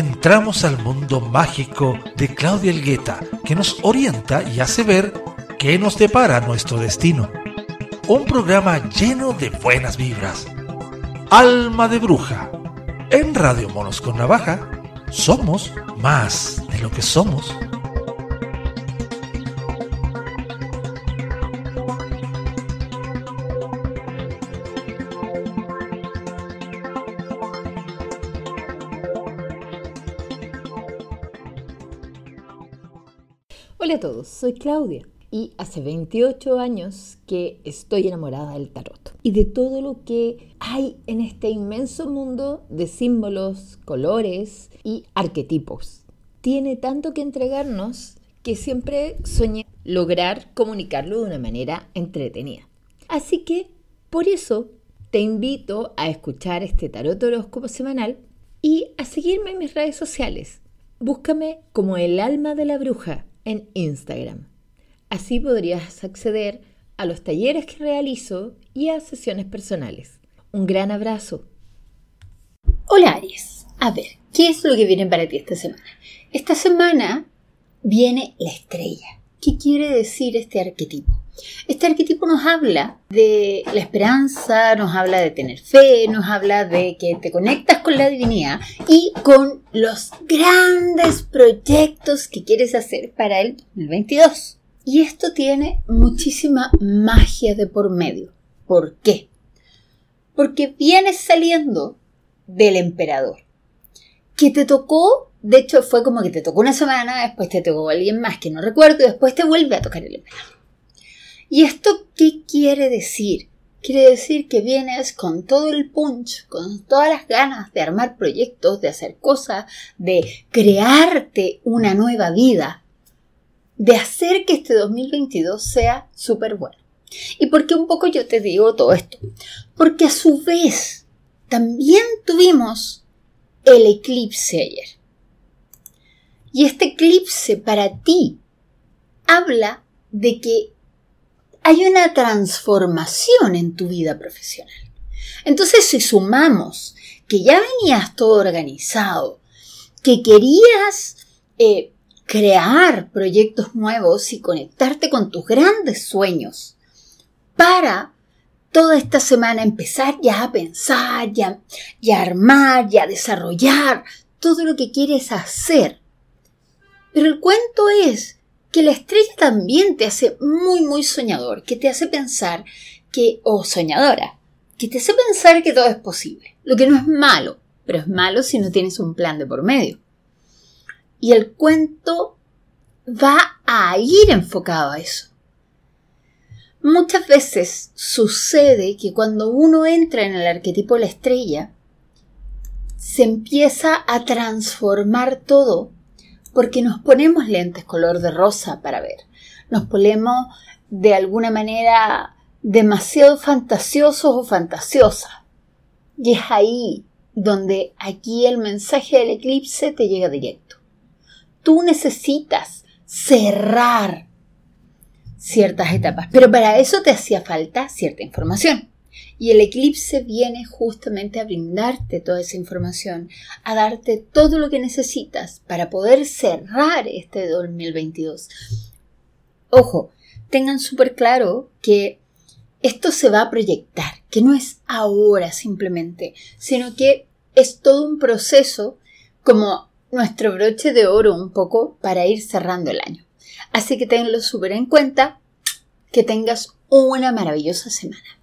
entramos al mundo mágico de Claudia Elgueta, que nos orienta y hace ver qué nos depara nuestro destino. Un programa lleno de buenas vibras. Alma de Bruja. En Radio Monos con Navaja, somos más de lo que somos. Soy Claudia y hace 28 años que estoy enamorada del tarot y de todo lo que hay en este inmenso mundo de símbolos, colores y arquetipos. Tiene tanto que entregarnos que siempre soñé lograr comunicarlo de una manera entretenida. Así que por eso te invito a escuchar este tarot horóscopo semanal y a seguirme en mis redes sociales. Búscame como el alma de la bruja en Instagram. Así podrías acceder a los talleres que realizo y a sesiones personales. Un gran abrazo. Hola Aries. A ver, ¿qué es lo que viene para ti esta semana? Esta semana viene la estrella. ¿Qué quiere decir este arquetipo? Este arquetipo nos habla de la esperanza, nos habla de tener fe, nos habla de que te conectas con la divinidad y con los grandes proyectos que quieres hacer para el 2022. Y esto tiene muchísima magia de por medio. ¿Por qué? Porque vienes saliendo del emperador, que te tocó, de hecho fue como que te tocó una semana, después te tocó alguien más que no recuerdo y después te vuelve a tocar el emperador. ¿Y esto qué quiere decir? Quiere decir que vienes con todo el punch, con todas las ganas de armar proyectos, de hacer cosas, de crearte una nueva vida, de hacer que este 2022 sea súper bueno. ¿Y por qué un poco yo te digo todo esto? Porque a su vez también tuvimos el eclipse ayer. Y este eclipse para ti habla de que hay una transformación en tu vida profesional. Entonces, si sumamos que ya venías todo organizado, que querías eh, crear proyectos nuevos y conectarte con tus grandes sueños para toda esta semana empezar ya a pensar, ya, ya a armar, ya a desarrollar todo lo que quieres hacer. Pero el cuento es que la estrella también te hace muy, muy soñador, que te hace pensar que, o soñadora, que te hace pensar que todo es posible, lo que no es malo, pero es malo si no tienes un plan de por medio. Y el cuento va a ir enfocado a eso. Muchas veces sucede que cuando uno entra en el arquetipo de la estrella, se empieza a transformar todo porque nos ponemos lentes color de rosa para ver. Nos ponemos de alguna manera demasiado fantasiosos o fantasiosas. Y es ahí donde aquí el mensaje del eclipse te llega directo. Tú necesitas cerrar ciertas etapas, pero para eso te hacía falta cierta información. Y el eclipse viene justamente a brindarte toda esa información, a darte todo lo que necesitas para poder cerrar este 2022. Ojo, tengan súper claro que esto se va a proyectar, que no es ahora simplemente, sino que es todo un proceso como nuestro broche de oro un poco para ir cerrando el año. Así que tenlo súper en cuenta, que tengas una maravillosa semana.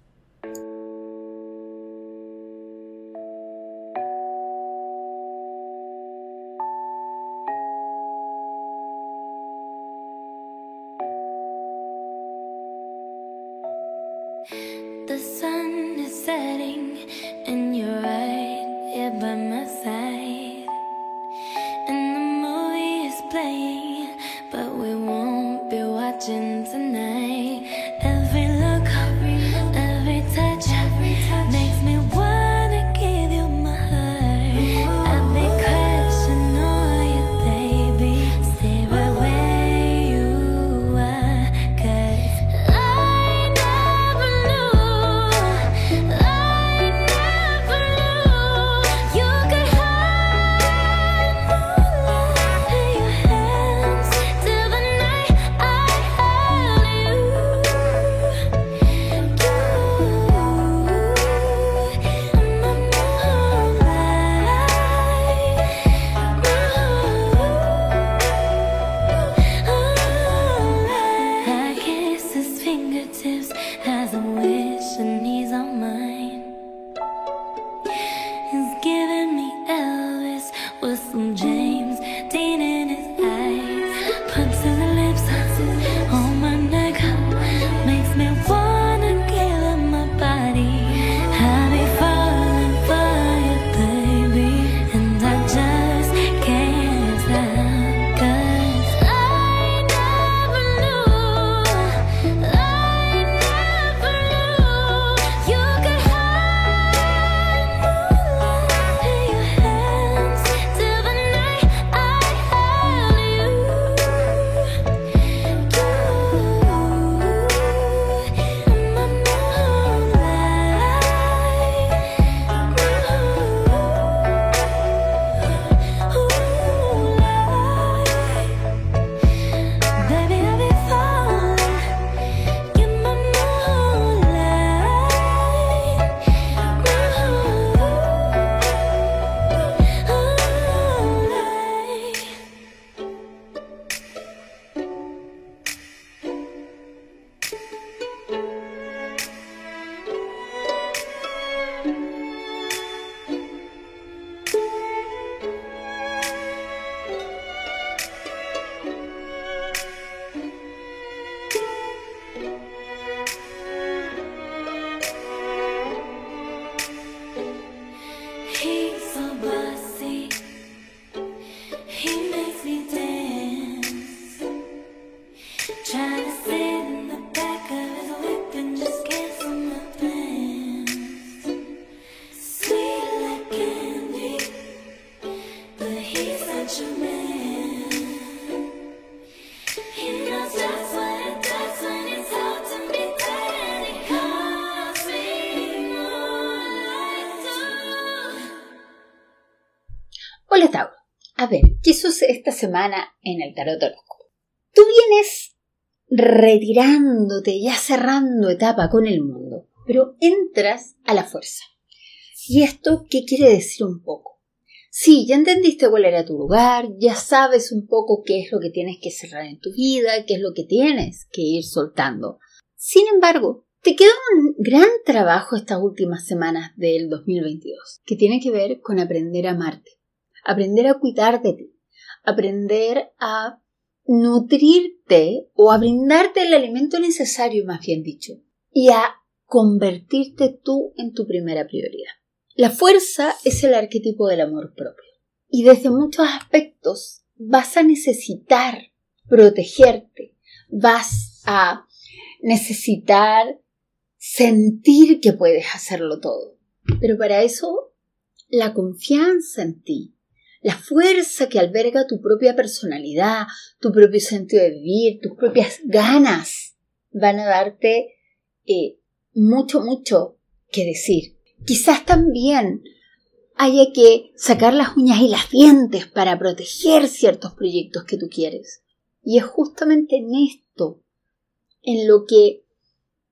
fingertips as a wind. Semana en el tarot horóscopo? Tú vienes retirándote, ya cerrando etapa con el mundo, pero entras a la fuerza. ¿Y esto qué quiere decir un poco? Sí, ya entendiste cuál era tu lugar, ya sabes un poco qué es lo que tienes que cerrar en tu vida, qué es lo que tienes que ir soltando. Sin embargo, te queda un gran trabajo estas últimas semanas del 2022, que tiene que ver con aprender a amarte, aprender a cuidar de ti, aprender a nutrirte o a brindarte el alimento necesario, más bien dicho, y a convertirte tú en tu primera prioridad. La fuerza es el arquetipo del amor propio y desde muchos aspectos vas a necesitar protegerte, vas a necesitar sentir que puedes hacerlo todo. Pero para eso, la confianza en ti, la fuerza que alberga tu propia personalidad, tu propio sentido de vivir, tus propias ganas, van a darte eh, mucho, mucho que decir. Quizás también haya que sacar las uñas y las dientes para proteger ciertos proyectos que tú quieres. Y es justamente en esto en lo que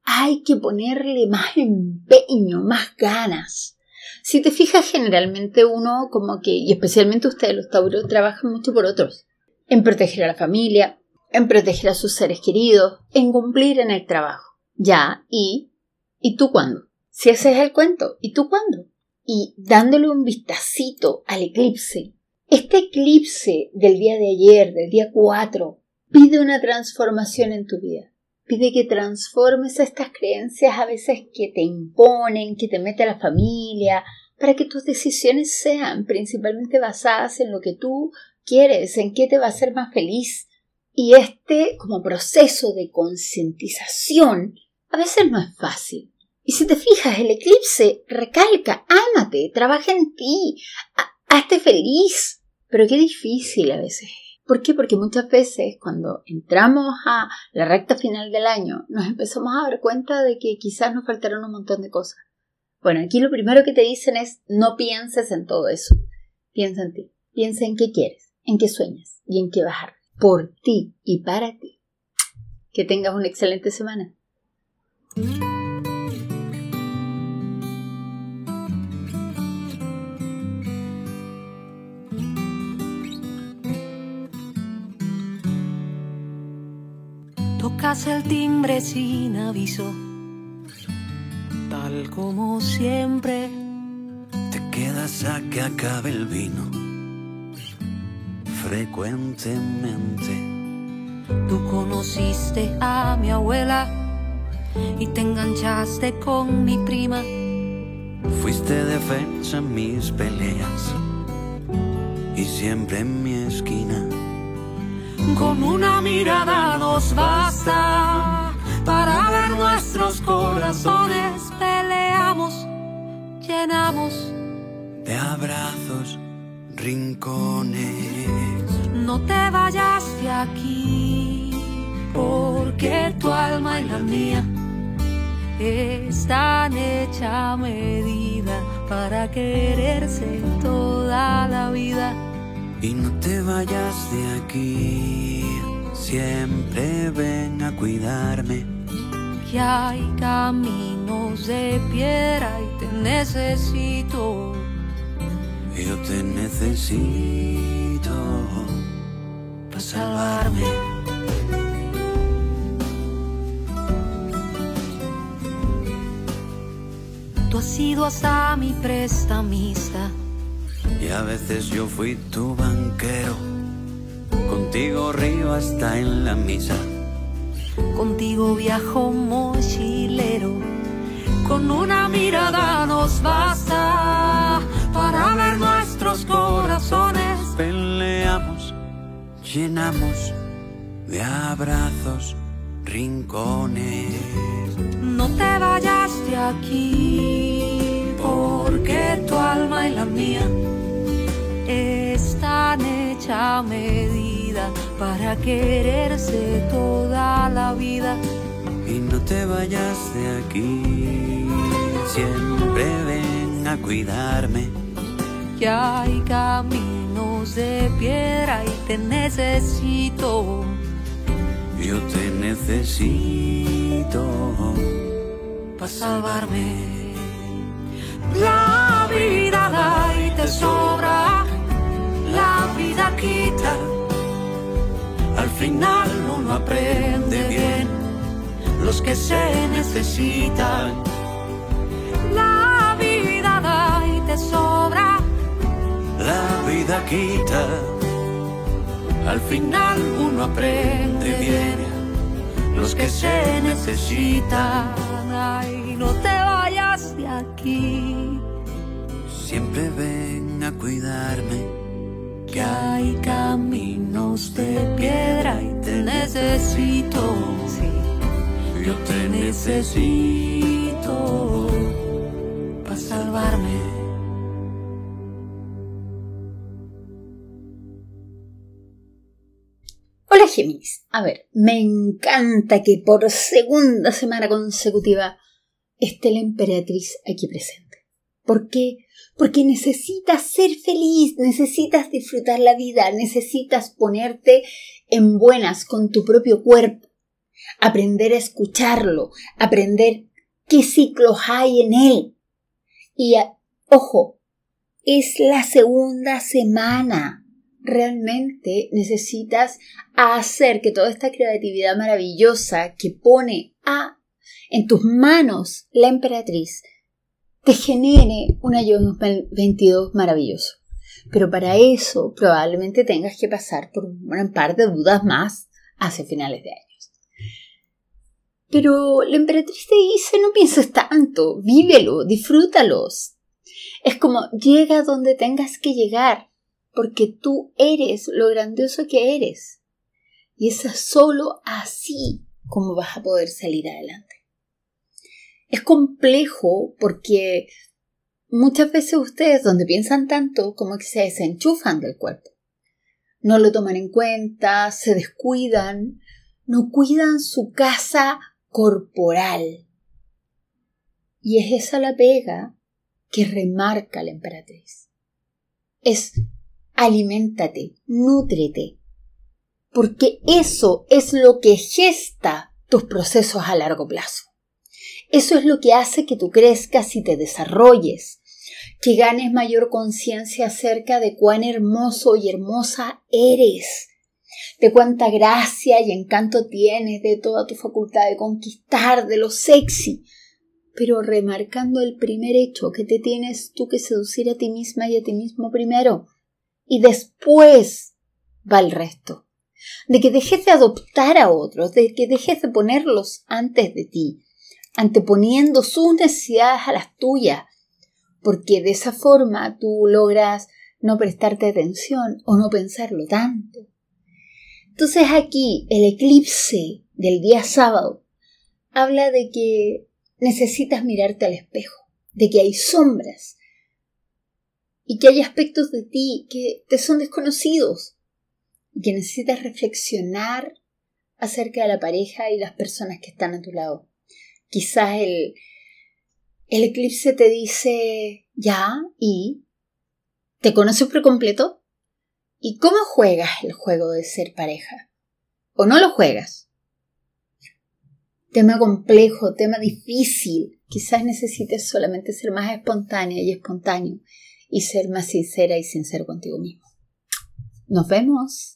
hay que ponerle más empeño, más ganas. Si te fijas, generalmente uno como que, y especialmente ustedes los tauros, trabajan mucho por otros. En proteger a la familia, en proteger a sus seres queridos, en cumplir en el trabajo. Ya, y, ¿y tú cuándo? Si ese es el cuento, ¿y tú cuándo? Y dándole un vistacito al eclipse. Este eclipse del día de ayer, del día 4, pide una transformación en tu vida Pide que transformes estas creencias a veces que te imponen, que te mete a la familia, para que tus decisiones sean principalmente basadas en lo que tú quieres, en qué te va a hacer más feliz. Y este como proceso de concientización a veces no es fácil. Y si te fijas, el eclipse recalca, ámate, trabaja en ti, hazte feliz. Pero qué difícil a veces ¿Por qué? Porque muchas veces cuando entramos a la recta final del año nos empezamos a dar cuenta de que quizás nos faltaron un montón de cosas. Bueno, aquí lo primero que te dicen es no pienses en todo eso. Piensa en ti. Piensa en qué quieres, en qué sueñas y en qué bajar. Por ti y para ti. Que tengas una excelente semana. Tocas el timbre sin aviso, tal como siempre. Te quedas a que acabe el vino, frecuentemente. Tú conociste a mi abuela y te enganchaste con mi prima. Fuiste defensa en mis peleas y siempre en mi esquina con una mirada nos nuestros corazones. Peleamos, llenamos de abrazos, rincones. No te vayas de aquí, porque tu alma y la mía están hecha medida para quererse toda la vida y no te vayas de aquí, siempre ven a cuidarme. Que hay caminos de piedra y te necesito. Yo te necesito para salvarme. Tú has sido hasta mi prestamista y a veces yo fui tu banquero, contigo río hasta en la misa. Contigo viajo mochilero, con una mirada nos basta para ver nuestros corazones. Peleamos, llenamos de abrazos rincones. No te vayas de aquí, porque tu alma y la mía están hecha medida para quererse toda la vida. Y no te vayas de aquí, siempre ven a cuidarme. Que hay camino caminos de piedra y te necesito. Yo te necesito para salvarme. La vida da y te sobra, la vida quita. Al final uno aprende bien los que se necesitan. La vida da y te sobra, La vida quita. Al final uno aprende bien los que se necesitan. Ay, no te vayas de aquí, Siempre ven a cuidarme. Que hay caminos de piedra y te necesito. Yo te necesito para salvarme. Hola Géminis. A ver, me encanta que por segunda semana consecutiva esté la emperatriz aquí presente. ¿Por qué? Porque necesitas ser feliz, necesitas disfrutar la vida, necesitas ponerte en buenas con tu propio cuerpo, aprender a escucharlo, aprender qué ciclos hay en él. Y a- ojo, es la segunda semana. Realmente necesitas hacer que toda esta creatividad maravillosa que pone a en tus manos la emperatriz te genere un año 2022 maravilloso. Pero para eso probablemente tengas que pasar por un par de dudas más hacia finales de años. Pero la emperatriz te dice no pienses tanto, vívelo, disfrútalos. Es como llega donde tengas que llegar, porque tú eres lo grandioso que eres. Y es solo así como vas a poder salir adelante. Es complejo porque muchas veces ustedes donde piensan tanto como que se desenchufan del cuerpo. No lo toman en cuenta, se descuidan, no cuidan su casa corporal. Y es esa la pega que remarca la emperatriz. Es aliméntate, nútrete, porque eso es lo que gesta tus procesos a largo plazo. Eso es lo que hace que tú crezcas y te desarrolles, que ganes mayor conciencia acerca de cuán hermoso y hermosa eres, de cuánta gracia y encanto tienes, de toda tu facultad de conquistar, de lo sexy, pero remarcando el primer hecho que te tienes tú que seducir a ti misma y a ti mismo primero, y después va el resto. De que dejes de adoptar a otros, de que dejes de ponerlos antes de ti, anteponiendo sus necesidades a las tuyas, porque de esa forma tú logras no prestarte atención o no pensarlo tanto. Entonces aquí el eclipse del día sábado habla de que necesitas mirarte al espejo, de que hay sombras y que hay aspectos de ti que te son desconocidos y que necesitas reflexionar acerca de la pareja y las personas que están a tu lado. Quizás el, el eclipse te dice ya y te conoces por completo y cómo juegas el juego de ser pareja o no lo juegas. Tema complejo, tema difícil. Quizás necesites solamente ser más espontánea y espontáneo y ser más sincera y sincero contigo mismo. Nos vemos.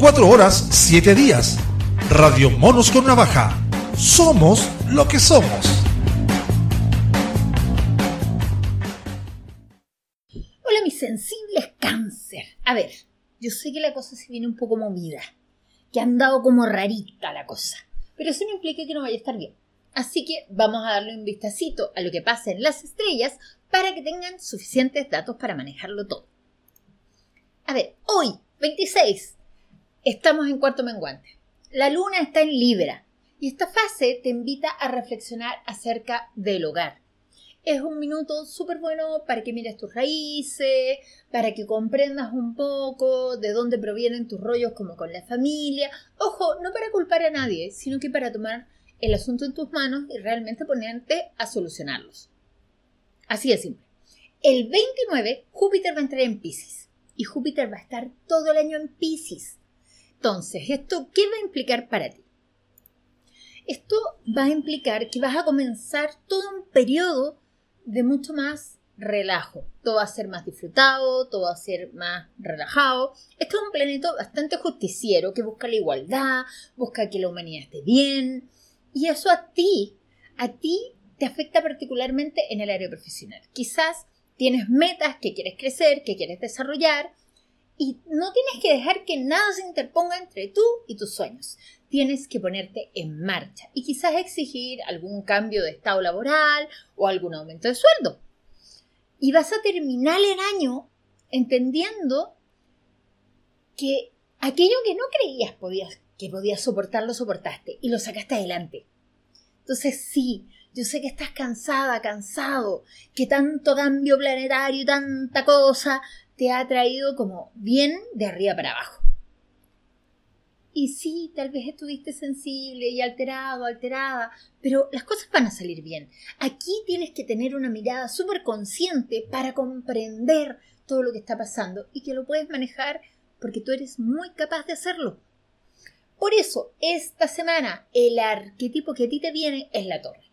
24 horas, 7 días. Radio Monos con Navaja. Somos lo que somos. Hola, mis sensibles cáncer. A ver, yo sé que la cosa se viene un poco movida, que han dado como rarita la cosa, pero eso no implica que no vaya a estar bien. Así que vamos a darle un vistacito a lo que pasa en las estrellas para que tengan suficientes datos para manejarlo todo. A ver, hoy, 26, estamos en cuarto menguante. La luna está en Libra y esta fase te invita a reflexionar acerca del hogar. Es un minuto súper bueno para que mires tus raíces, para que comprendas un poco de dónde provienen tus rollos como con la familia. Ojo, no para culpar a nadie, sino que para tomar el asunto en tus manos y realmente ponerte a solucionarlos. Así de simple. El 29 Júpiter va a entrar en Pisces y Júpiter va a estar todo el año en Pisces. Entonces, ¿esto qué va a implicar para ti? Esto va a implicar que vas a comenzar todo un periodo de mucho más relajo. Todo va a ser más disfrutado, todo va a ser más relajado. Este es un planeta bastante justiciero que busca la igualdad, busca que la humanidad esté bien. Y eso a ti, a ti te afecta particularmente en el área profesional. Quizás tienes metas que quieres crecer, que quieres desarrollar, y no tienes que dejar que nada se interponga entre tú y tus sueños. Tienes que ponerte en marcha y quizás exigir algún cambio de estado laboral o algún aumento de sueldo. Y vas a terminar el año entendiendo que aquello que no creías podías, que podías soportar, lo soportaste y lo sacaste adelante. Entonces sí, yo sé que estás cansada, cansado, que tanto cambio planetario tanta cosa te ha traído como bien de arriba para abajo. Y sí, tal vez estuviste sensible y alterado, alterada, pero las cosas van a salir bien. Aquí tienes que tener una mirada súper consciente para comprender todo lo que está pasando y que lo puedes manejar porque tú eres muy capaz de hacerlo. Por eso, esta semana, el arquetipo que a ti te viene es la torre.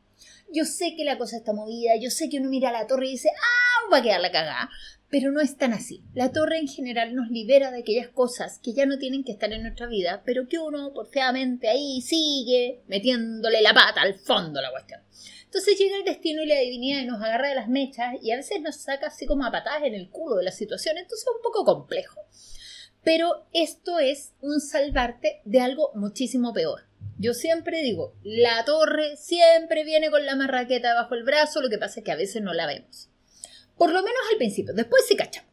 Yo sé que la cosa está movida, yo sé que uno mira a la torre y dice, ah, va a quedar la cagada. Pero no es tan así. La torre en general nos libera de aquellas cosas que ya no tienen que estar en nuestra vida, pero que uno porfiadamente ahí sigue metiéndole la pata al fondo la cuestión. Entonces llega el destino y la divinidad y nos agarra de las mechas y a veces nos saca así como a patadas en el culo de la situación. Entonces es un poco complejo. Pero esto es un salvarte de algo muchísimo peor. Yo siempre digo, la torre siempre viene con la marraqueta bajo el brazo, lo que pasa es que a veces no la vemos. Por lo menos al principio, después se cachamos.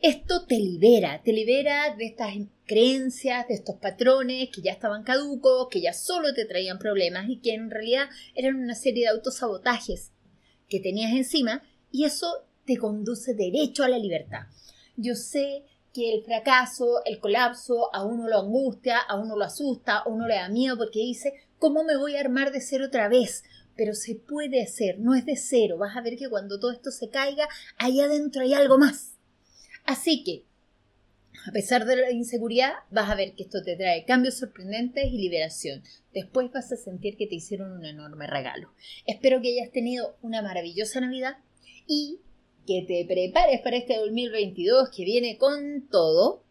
Esto te libera, te libera de estas creencias, de estos patrones que ya estaban caducos, que ya solo te traían problemas y que en realidad eran una serie de autosabotajes que tenías encima y eso te conduce derecho a la libertad. Yo sé que el fracaso, el colapso, a uno lo angustia, a uno lo asusta, a uno le da miedo porque dice, ¿cómo me voy a armar de cero otra vez? Pero se puede hacer, no es de cero. Vas a ver que cuando todo esto se caiga, ahí adentro hay algo más. Así que, a pesar de la inseguridad, vas a ver que esto te trae cambios sorprendentes y liberación. Después vas a sentir que te hicieron un enorme regalo. Espero que hayas tenido una maravillosa Navidad y que te prepares para este 2022 que viene con todo.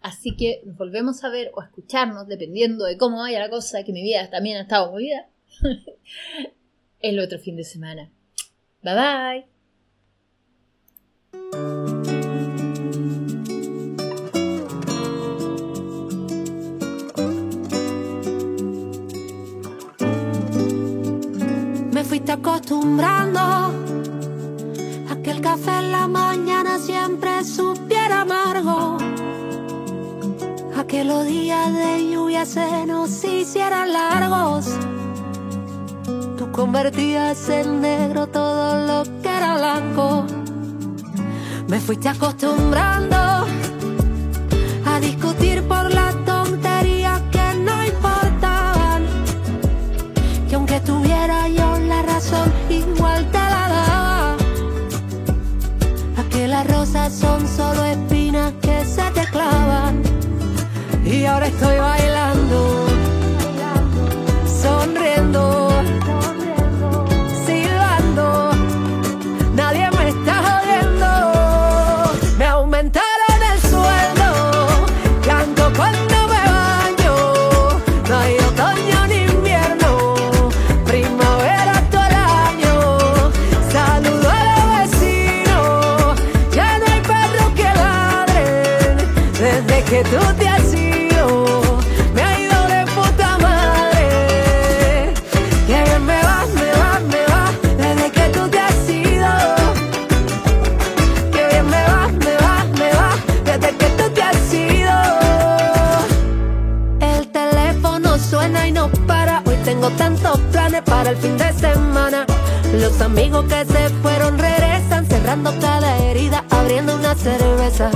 Así que volvemos a ver o a escucharnos, dependiendo de cómo vaya la cosa, que mi vida también ha estado movida, el otro fin de semana. Bye bye. Me fuiste acostumbrando a que el café en la mañana siempre supiera amargo. A que los días de lluvia se nos hicieran largos. Convertías en negro todo lo que era blanco. Me fuiste acostumbrando a discutir por las tonterías que no importaban. Que aunque tuviera yo la razón, igual te la daba. A que las rosas son solo espinas que se te clavan. Y ahora estoy bailando, amigos que se fueron regresan, cerrando cada herida, abriendo una cerveza.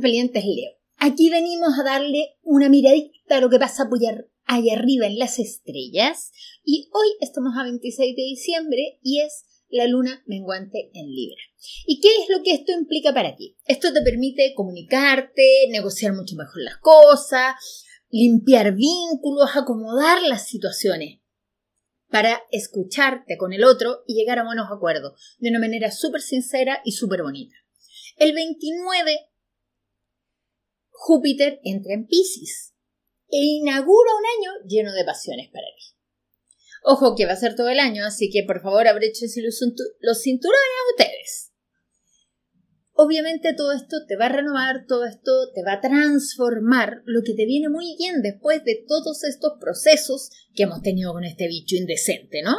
Valientes Leo. Aquí venimos a darle una miradita a lo que pasa allá arriba en las estrellas. Y hoy estamos a 26 de diciembre y es la luna menguante en Libra. ¿Y qué es lo que esto implica para ti? Esto te permite comunicarte, negociar mucho mejor las cosas, limpiar vínculos, acomodar las situaciones. para escucharte con el otro y llegar a buenos acuerdos de una manera súper sincera y súper bonita. El 29, Júpiter entra en Pisces e inaugura un año lleno de pasiones para ti. Ojo que va a ser todo el año, así que por favor abréchense los, los cinturones a ustedes. Obviamente todo esto te va a renovar, todo esto te va a transformar, lo que te viene muy bien después de todos estos procesos que hemos tenido con este bicho indecente, ¿no?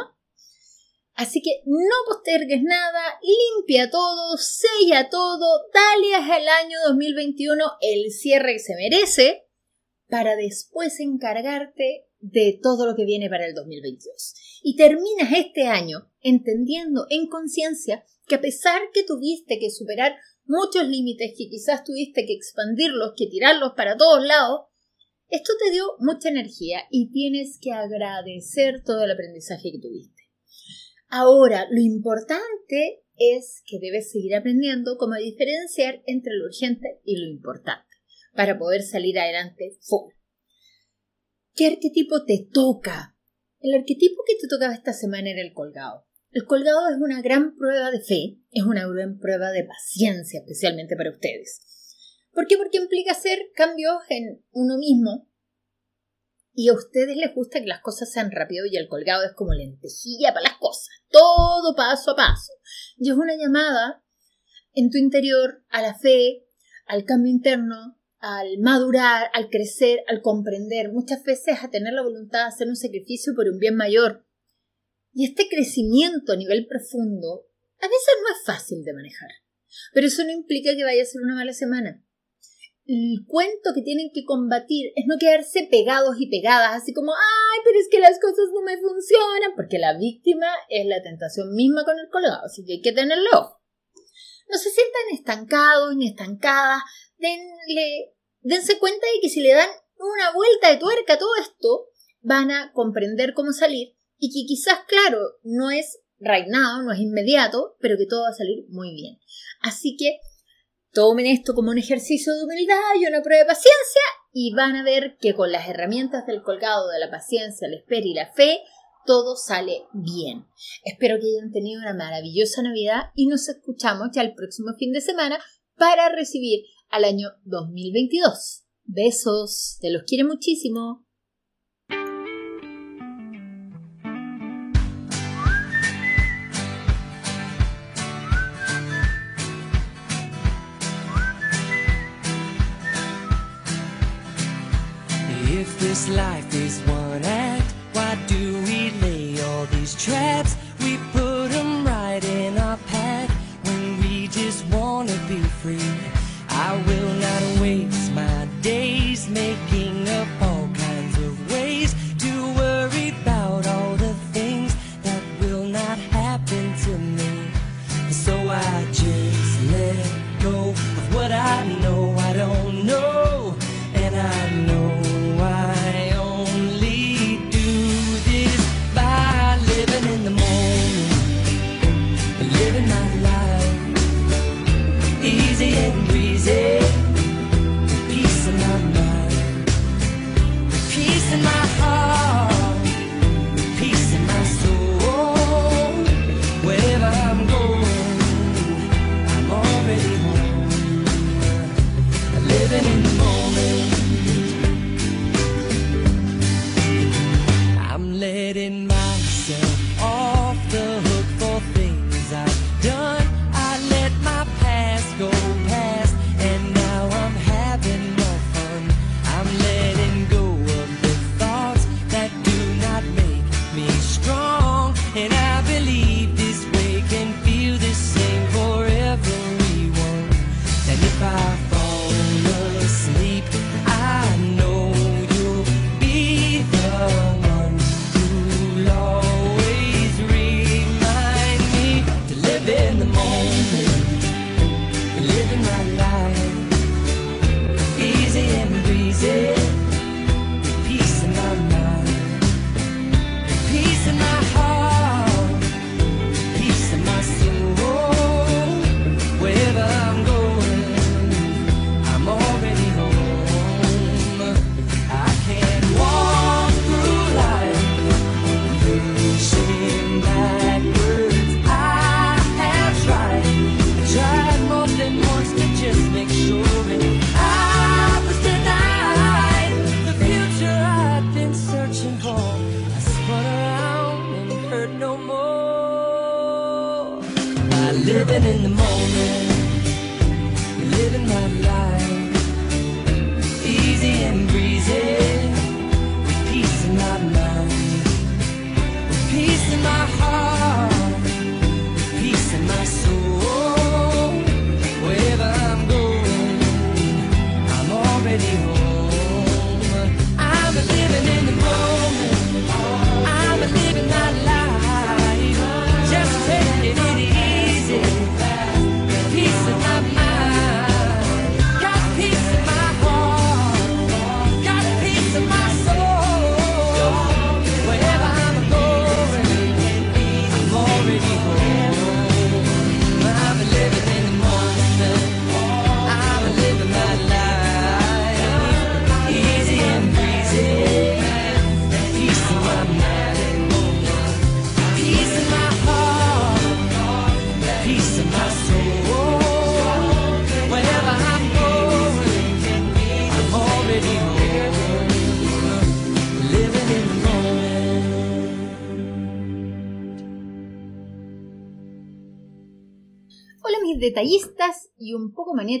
Así que no postergues nada, limpia todo, sella todo, dale al año 2021 el cierre que se merece para después encargarte de todo lo que viene para el 2022. Y terminas este año entendiendo en conciencia que a pesar que tuviste que superar muchos límites que quizás tuviste que expandirlos, que tirarlos para todos lados, esto te dio mucha energía y tienes que agradecer todo el aprendizaje que tuviste. Ahora, lo importante es que debes seguir aprendiendo cómo diferenciar entre lo urgente y lo importante para poder salir adelante full. ¿Qué arquetipo te toca? El arquetipo que te tocaba esta semana era el colgado. El colgado es una gran prueba de fe, es una gran prueba de paciencia, especialmente para ustedes. ¿Por qué? Porque implica hacer cambios en uno mismo. Y a ustedes les gusta que las cosas sean rápido y el colgado es como lentejilla para las cosas. Todo paso a paso. Y es una llamada en tu interior a la fe, al cambio interno, al madurar, al crecer, al comprender, muchas veces a tener la voluntad de hacer un sacrificio por un bien mayor. Y este crecimiento a nivel profundo a veces no es fácil de manejar, pero eso no implica que vaya a ser una mala semana. El cuento que tienen que combatir es no quedarse pegados y pegadas, así como, ay, pero es que las cosas no me funcionan, porque la víctima es la tentación misma con el colgado, así que hay que tenerlo. No se sientan estancados ni estancadas, denle, dense cuenta de que si le dan una vuelta de tuerca a todo esto, van a comprender cómo salir y que quizás, claro, no es right no es inmediato, pero que todo va a salir muy bien. Así que tomen esto como un ejercicio de humildad y una prueba de paciencia y van a ver que con las herramientas del colgado, de la paciencia, la espera y la fe, todo sale bien. Espero que hayan tenido una maravillosa Navidad y nos escuchamos ya el próximo fin de semana para recibir al año 2022. Besos, te los quiere muchísimo. This life is one act, why do we lay all these traps? We put them right in our path when we just wanna be free.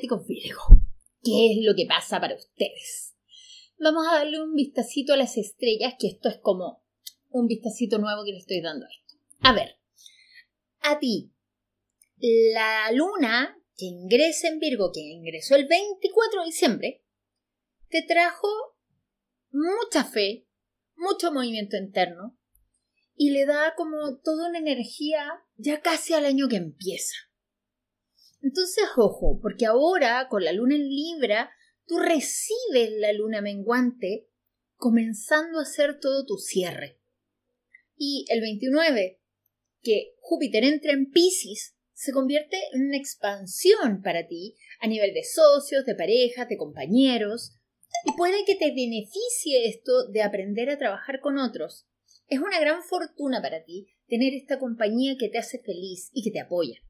Maniáticos Virgo. ¿Qué es lo que pasa para ustedes? Vamos a darle un vistacito a las estrellas, que esto es como un vistacito nuevo que le estoy dando a esto. A ver, a ti, la luna que ingresa en Virgo, que ingresó el 24 de diciembre, te trajo mucha fe, mucho movimiento interno y le da como toda una energía ya casi al año que empieza. Entonces, ojo, porque ahora con la luna en Libra, tú recibes la luna menguante comenzando a hacer todo tu cierre. Y el 29, que Júpiter entra en Pisces, se convierte en una expansión para ti a nivel de socios, de parejas, de compañeros, y puede que te beneficie esto de aprender a trabajar con otros. Es una gran fortuna para ti tener esta compañía que te hace feliz y que te apoya.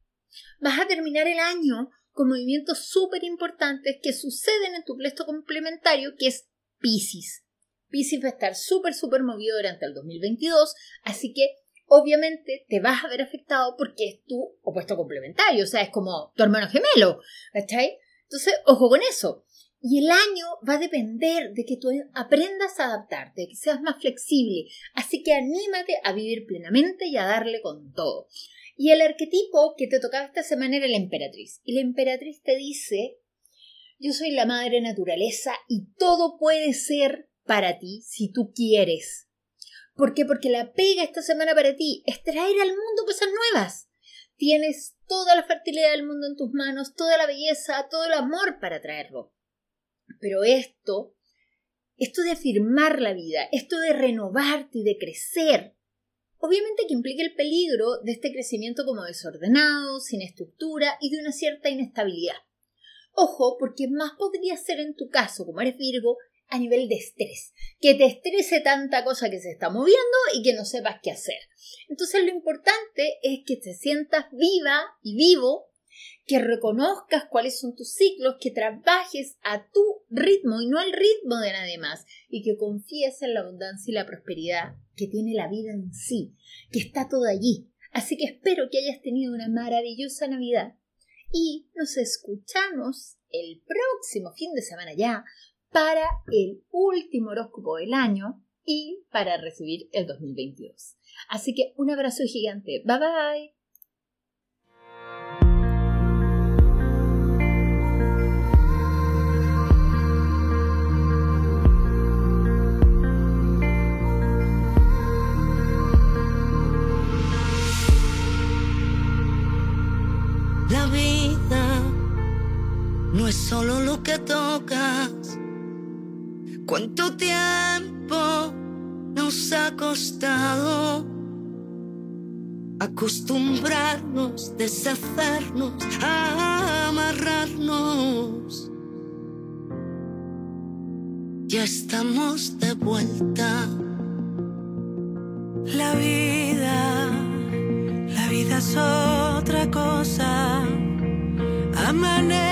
Vas a terminar el año con movimientos súper importantes que suceden en tu plesto complementario, que es Pisces. Pisces va a estar súper, súper movido durante el 2022, así que obviamente te vas a ver afectado porque es tu opuesto complementario, o sea, es como tu hermano gemelo, ¿cachai? Entonces, ojo con eso. Y el año va a depender de que tú aprendas a adaptarte, que seas más flexible. Así que anímate a vivir plenamente y a darle con todo. Y el arquetipo que te tocaba esta semana era la emperatriz. Y la emperatriz te dice, yo soy la madre naturaleza y todo puede ser para ti si tú quieres. ¿Por qué? Porque la pega esta semana para ti es traer al mundo cosas nuevas. Tienes toda la fertilidad del mundo en tus manos, toda la belleza, todo el amor para traerlo. Pero esto, esto de afirmar la vida, esto de renovarte y de crecer, obviamente que implica el peligro de este crecimiento como desordenado, sin estructura y de una cierta inestabilidad. Ojo, porque más podría ser en tu caso, como eres Virgo, a nivel de estrés, que te estrese tanta cosa que se está moviendo y que no sepas qué hacer. Entonces lo importante es que te sientas viva y vivo, que reconozcas cuáles son tus ciclos, que trabajes a tu ritmo y no al ritmo de nadie más, y que confíes en la abundancia y la prosperidad que tiene la vida en sí, que está todo allí. Así que espero que hayas tenido una maravillosa Navidad y nos escuchamos el próximo fin de semana ya para el último horóscopo del año y para recibir el 2022. Así que un abrazo gigante. Bye bye. No es solo lo que tocas. ¿Cuánto tiempo nos ha costado acostumbrarnos, deshacernos, amarrarnos? Ya estamos de vuelta. La vida, la vida es otra cosa. Amaneces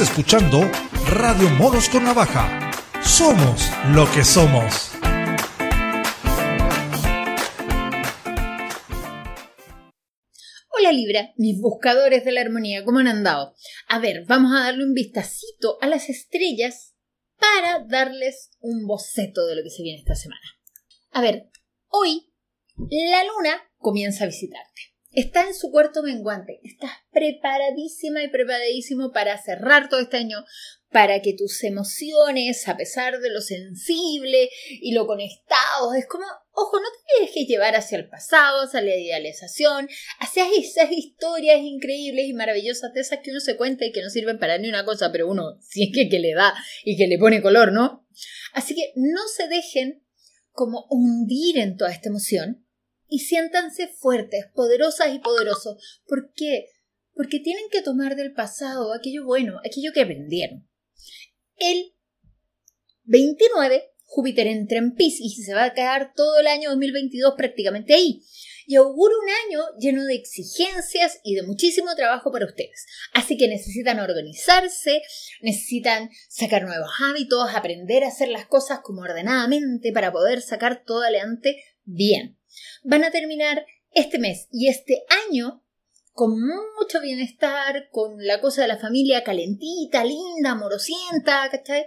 Escuchando Radio Monos con Navaja. Somos lo que somos. Hola Libra, mis buscadores de la armonía, ¿cómo han andado? A ver, vamos a darle un vistacito a las estrellas para darles un boceto de lo que se viene esta semana. A ver, hoy la luna comienza a visitarte. Está en su cuarto menguante. Estás preparadísima y preparadísimo para cerrar todo este año, para que tus emociones, a pesar de lo sensible y lo conectados, es como, ojo, no te dejes llevar hacia el pasado, hacia la idealización, hacia esas historias increíbles y maravillosas de esas que uno se cuenta y que no sirven para ni una cosa, pero uno si es que le da y que le pone color, ¿no? Así que no se dejen como hundir en toda esta emoción y siéntanse fuertes, poderosas y poderosos. ¿Por qué? Porque tienen que tomar del pasado aquello bueno, aquello que aprendieron. El 29, Júpiter entra en Pisces y se va a quedar todo el año 2022 prácticamente ahí. Y augura un año lleno de exigencias y de muchísimo trabajo para ustedes. Así que necesitan organizarse, necesitan sacar nuevos hábitos, aprender a hacer las cosas como ordenadamente para poder sacar todo adelante bien van a terminar este mes y este año con mucho bienestar, con la cosa de la familia calentita, linda, amorosienta, ¿cachai?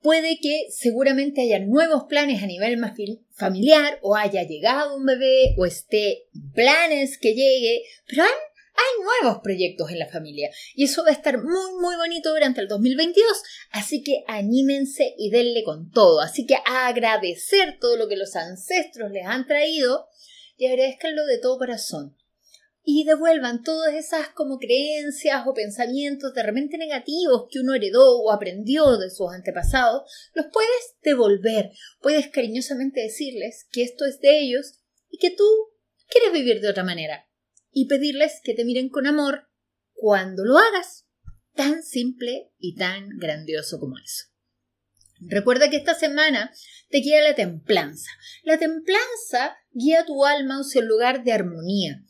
Puede que seguramente haya nuevos planes a nivel más familiar, o haya llegado un bebé, o esté planes que llegue, pero hay, hay nuevos proyectos en la familia. Y eso va a estar muy, muy bonito durante el 2022. Así que anímense y denle con todo. Así que agradecer todo lo que los ancestros les han traído y agradezcanlo de todo corazón. Y devuelvan todas esas como creencias o pensamientos de repente negativos que uno heredó o aprendió de sus antepasados, los puedes devolver. Puedes cariñosamente decirles que esto es de ellos y que tú quieres vivir de otra manera. Y pedirles que te miren con amor cuando lo hagas. Tan simple y tan grandioso como eso. Recuerda que esta semana te guía la templanza. La templanza guía tu alma hacia un lugar de armonía.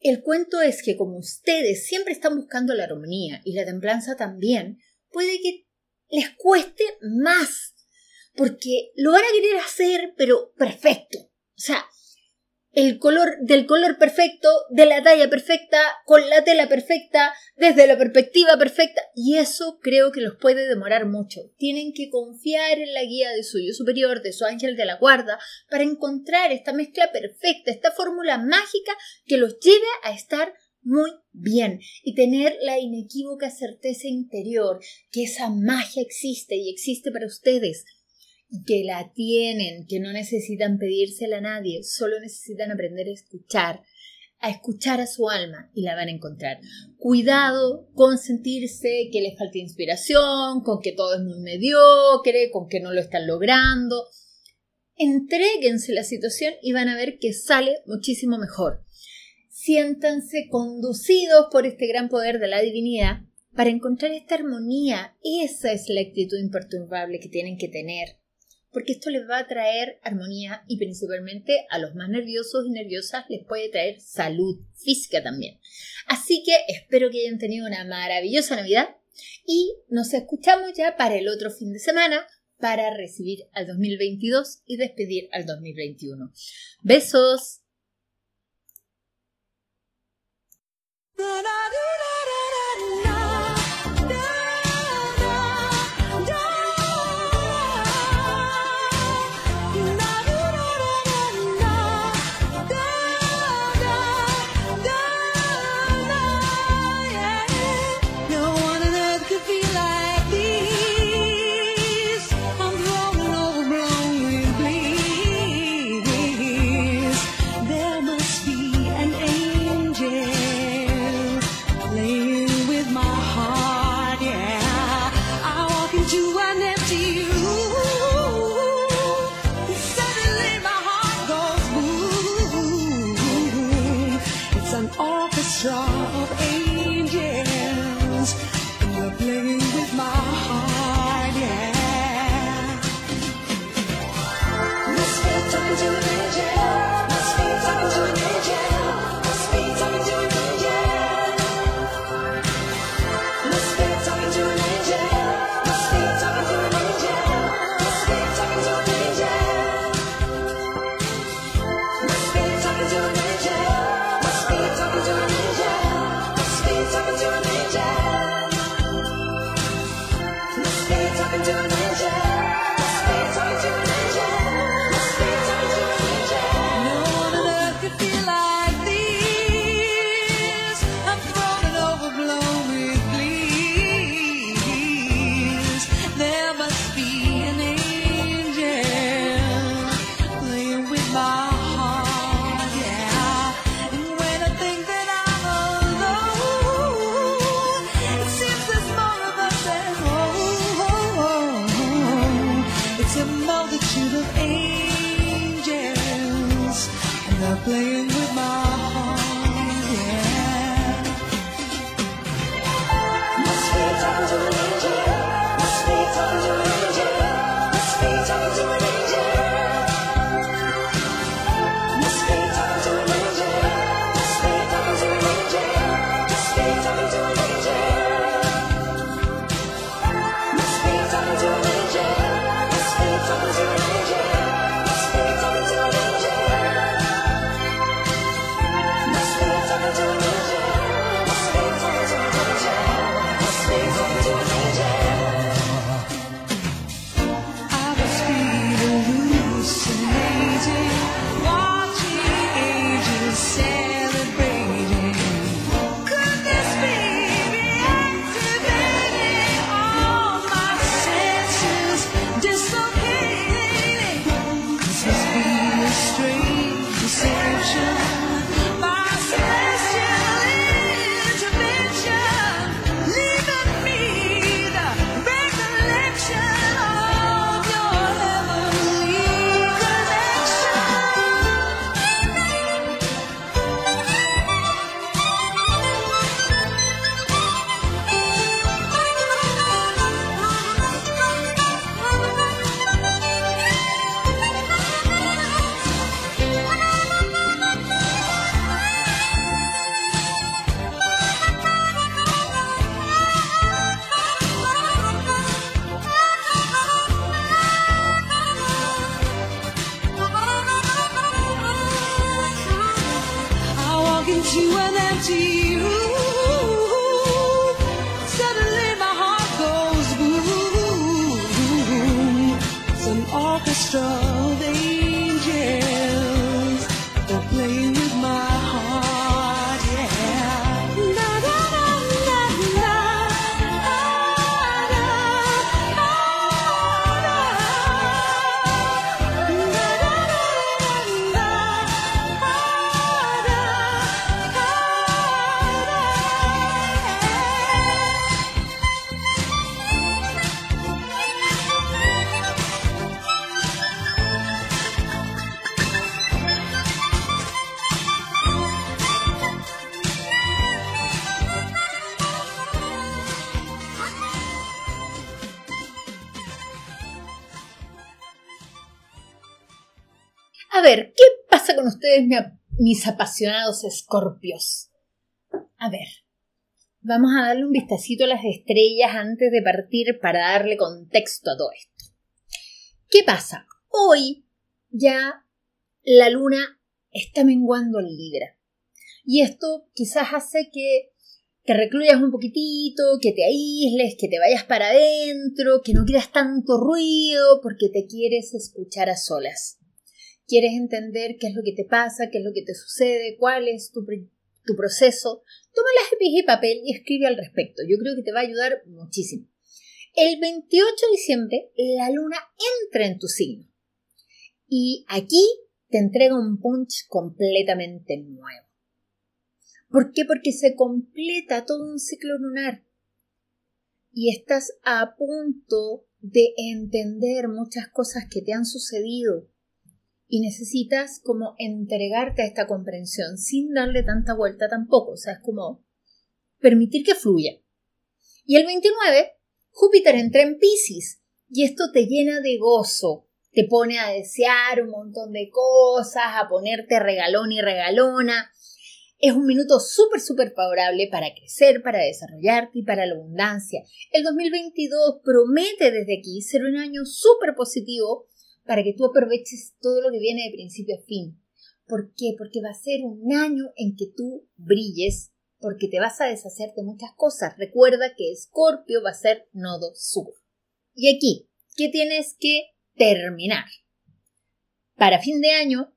El cuento es que como ustedes siempre están buscando la armonía y la templanza también, puede que les cueste más, porque lo van a querer hacer, pero perfecto. O sea, el color del color perfecto, de la talla perfecta, con la tela perfecta, desde la perspectiva perfecta, y eso creo que los puede demorar mucho. Tienen que confiar en la guía de su yo superior, de su ángel de la guarda, para encontrar esta mezcla perfecta, esta fórmula mágica que los lleve a estar muy bien y tener la inequívoca certeza interior que esa magia existe y existe para ustedes que la tienen, que no necesitan pedírsela a nadie, solo necesitan aprender a escuchar, a escuchar a su alma y la van a encontrar. Cuidado con sentirse que les falta inspiración, con que todo es muy mediocre, con que no lo están logrando. Entréguense la situación y van a ver que sale muchísimo mejor. Siéntanse conducidos por este gran poder de la divinidad para encontrar esta armonía. Esa es la actitud imperturbable que tienen que tener porque esto les va a traer armonía y principalmente a los más nerviosos y nerviosas les puede traer salud física también. Así que espero que hayan tenido una maravillosa Navidad y nos escuchamos ya para el otro fin de semana para recibir al 2022 y despedir al 2021. Besos. playing ver, ¿qué pasa con ustedes, mi- mis apasionados escorpios? A ver, vamos a darle un vistacito a las estrellas antes de partir para darle contexto a todo esto. ¿Qué pasa? Hoy ya la luna está menguando en Libra. Y esto quizás hace que te recluyas un poquitito, que te aísles, que te vayas para adentro, que no quieras tanto ruido porque te quieres escuchar a solas. Quieres entender qué es lo que te pasa, qué es lo que te sucede, cuál es tu, tu proceso. Toma lápiz y papel y escribe al respecto. Yo creo que te va a ayudar muchísimo. El 28 de diciembre la luna entra en tu signo. Y aquí te entrega un punch completamente nuevo. ¿Por qué? Porque se completa todo un ciclo lunar. Y estás a punto de entender muchas cosas que te han sucedido. Y necesitas como entregarte a esta comprensión sin darle tanta vuelta tampoco. O sea, es como permitir que fluya. Y el 29, Júpiter entra en Pisces. Y esto te llena de gozo. Te pone a desear un montón de cosas, a ponerte regalón y regalona. Es un minuto súper, súper favorable para crecer, para desarrollarte y para la abundancia. El 2022 promete desde aquí ser un año súper positivo para que tú aproveches todo lo que viene de principio a fin. ¿Por qué? Porque va a ser un año en que tú brilles, porque te vas a deshacer de muchas cosas. Recuerda que Escorpio va a ser nodo sur. Y aquí, ¿qué tienes que terminar? Para fin de año,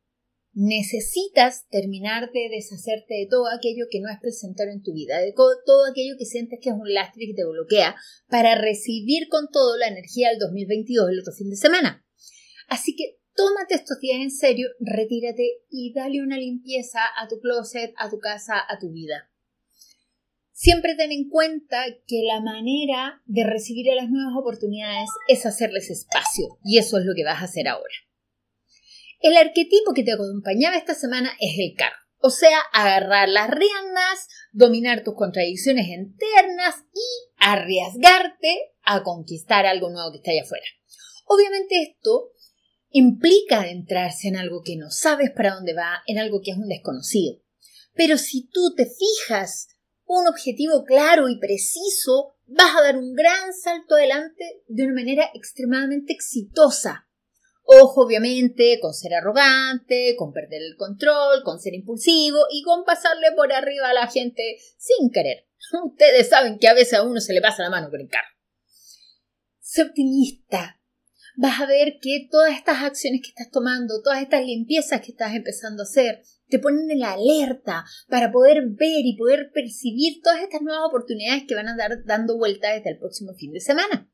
necesitas terminar de deshacerte de todo aquello que no es placentero en tu vida, de todo aquello que sientes que es un lastre que te bloquea, para recibir con todo la energía del 2022 el otro fin de semana. Así que tómate estos días en serio, retírate y dale una limpieza a tu closet, a tu casa, a tu vida. Siempre ten en cuenta que la manera de recibir a las nuevas oportunidades es hacerles espacio, y eso es lo que vas a hacer ahora. El arquetipo que te acompañaba esta semana es el carro, o sea, agarrar las riendas, dominar tus contradicciones internas y arriesgarte a conquistar algo nuevo que está allá afuera. Obviamente esto implica adentrarse en algo que no sabes para dónde va, en algo que es un desconocido. Pero si tú te fijas un objetivo claro y preciso, vas a dar un gran salto adelante de una manera extremadamente exitosa. Ojo, obviamente, con ser arrogante, con perder el control, con ser impulsivo y con pasarle por arriba a la gente sin querer. Ustedes saben que a veces a uno se le pasa la mano con el carro. Sé optimista. Vas a ver que todas estas acciones que estás tomando, todas estas limpiezas que estás empezando a hacer, te ponen en la alerta para poder ver y poder percibir todas estas nuevas oportunidades que van a dar dando vuelta desde el próximo fin de semana.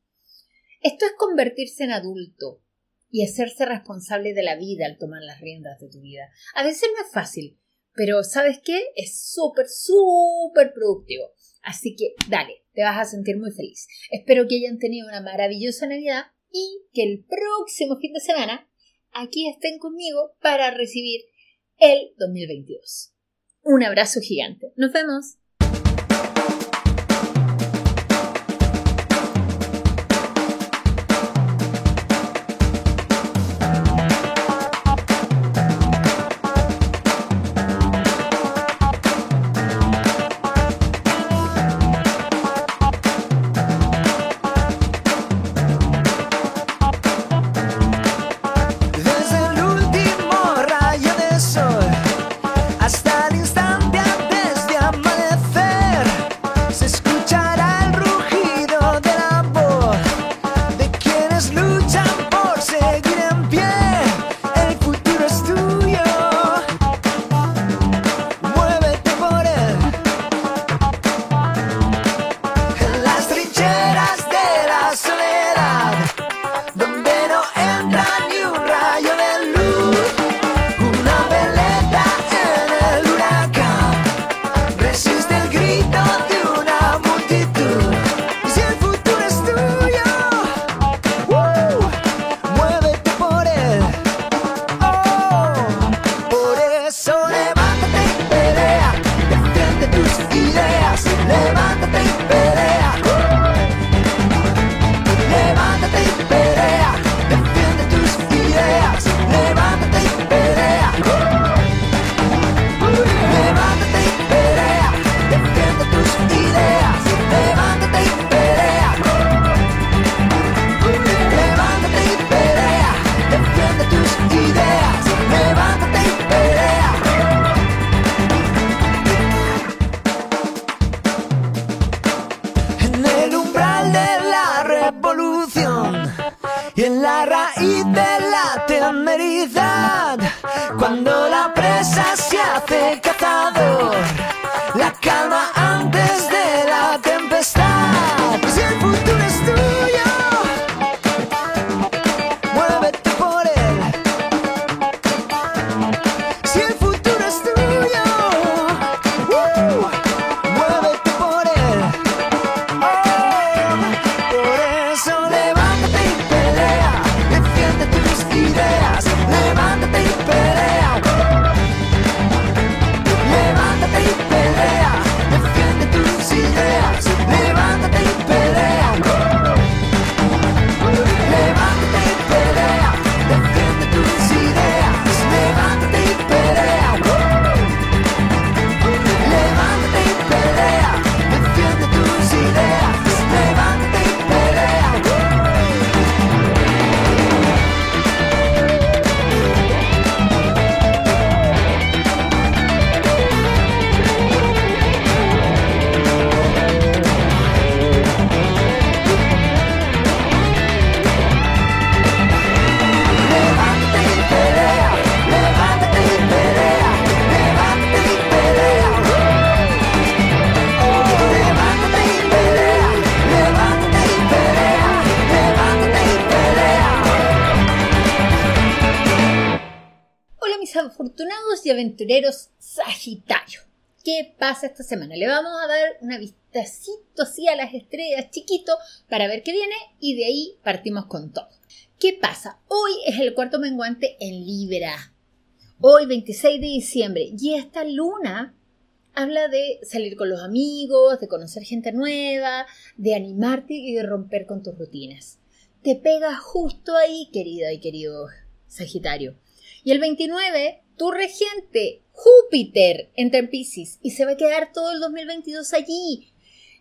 Esto es convertirse en adulto y hacerse responsable de la vida al tomar las riendas de tu vida. A veces no es fácil, pero ¿sabes qué? Es súper, súper productivo. Así que dale, te vas a sentir muy feliz. Espero que hayan tenido una maravillosa Navidad y que el próximo fin de semana aquí estén conmigo para recibir el 2022. Un abrazo gigante. Nos vemos. Tranquilidad cuando la presa se hace aventureros Sagitario. ¿Qué pasa esta semana? Le vamos a dar una vistacito así a las estrellas chiquito para ver qué viene y de ahí partimos con todo. ¿Qué pasa? Hoy es el cuarto menguante en Libra. Hoy 26 de diciembre y esta luna habla de salir con los amigos, de conocer gente nueva, de animarte y de romper con tus rutinas. Te pega justo ahí, querida y querido Sagitario. Y el 29, tu regente, Júpiter, entra en Pisces y se va a quedar todo el 2022 allí,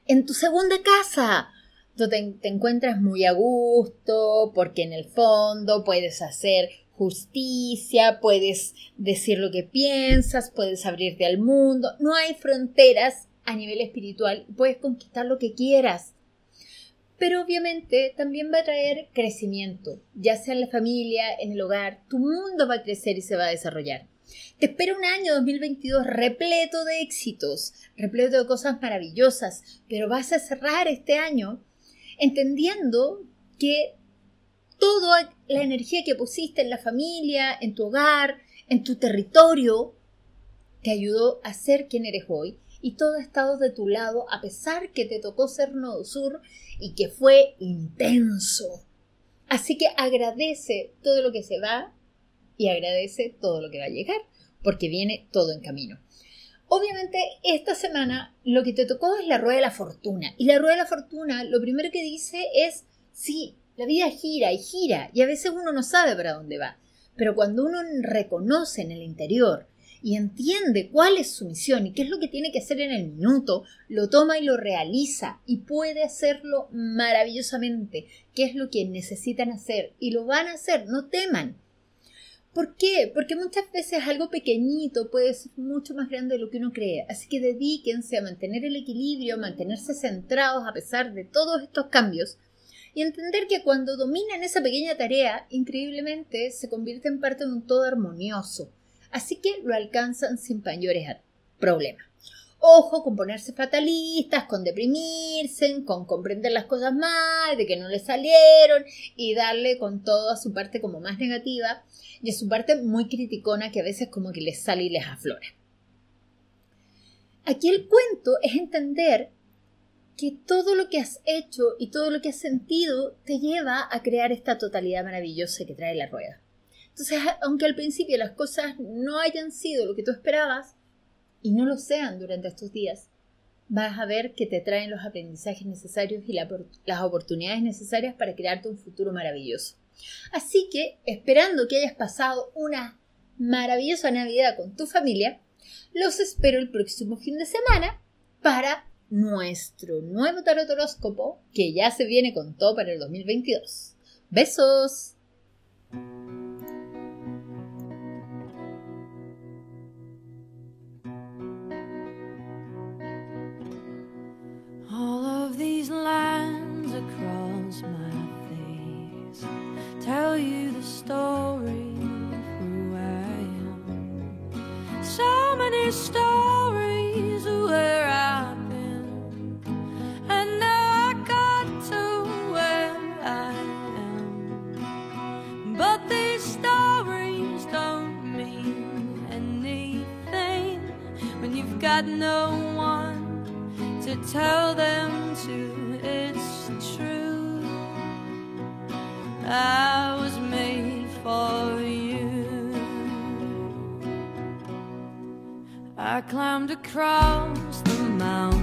en tu segunda casa, donde te encuentras muy a gusto, porque en el fondo puedes hacer justicia, puedes decir lo que piensas, puedes abrirte al mundo, no hay fronteras a nivel espiritual, puedes conquistar lo que quieras. Pero obviamente también va a traer crecimiento, ya sea en la familia, en el hogar, tu mundo va a crecer y se va a desarrollar. Te espera un año 2022 repleto de éxitos, repleto de cosas maravillosas, pero vas a cerrar este año entendiendo que toda la energía que pusiste en la familia, en tu hogar, en tu territorio, te ayudó a ser quien eres hoy y todo ha estado de tu lado a pesar que te tocó ser Nodo Sur y que fue intenso. Así que agradece todo lo que se va y agradece todo lo que va a llegar, porque viene todo en camino. Obviamente, esta semana lo que te tocó es la rueda de la fortuna. Y la rueda de la fortuna lo primero que dice es, sí, la vida gira y gira, y a veces uno no sabe para dónde va. Pero cuando uno reconoce en el interior y entiende cuál es su misión y qué es lo que tiene que hacer en el minuto, lo toma y lo realiza y puede hacerlo maravillosamente, qué es lo que necesitan hacer y lo van a hacer, no teman. ¿Por qué? Porque muchas veces algo pequeñito puede ser mucho más grande de lo que uno cree. Así que dedíquense a mantener el equilibrio, a mantenerse centrados a pesar de todos estos cambios y entender que cuando dominan esa pequeña tarea, increíblemente se convierte en parte de un todo armonioso. Así que lo alcanzan sin mayores problemas. Ojo con ponerse fatalistas, con deprimirse, con comprender las cosas mal, de que no les salieron y darle con todo a su parte como más negativa y a su parte muy criticona que a veces como que les sale y les aflora. Aquí el cuento es entender que todo lo que has hecho y todo lo que has sentido te lleva a crear esta totalidad maravillosa que trae la rueda. Entonces, aunque al principio las cosas no hayan sido lo que tú esperabas y no lo sean durante estos días, vas a ver que te traen los aprendizajes necesarios y la, las oportunidades necesarias para crearte un futuro maravilloso. Así que, esperando que hayas pasado una maravillosa Navidad con tu familia, los espero el próximo fin de semana para nuestro nuevo tarot horóscopo que ya se viene con todo para el 2022. Besos. These lines across my face tell you the story of who I am. so many stories of where I've been, and now I got to where I am. But these stories don't mean anything when you've got no one to tell them to. It's true. I was made for you. I climbed across the mountain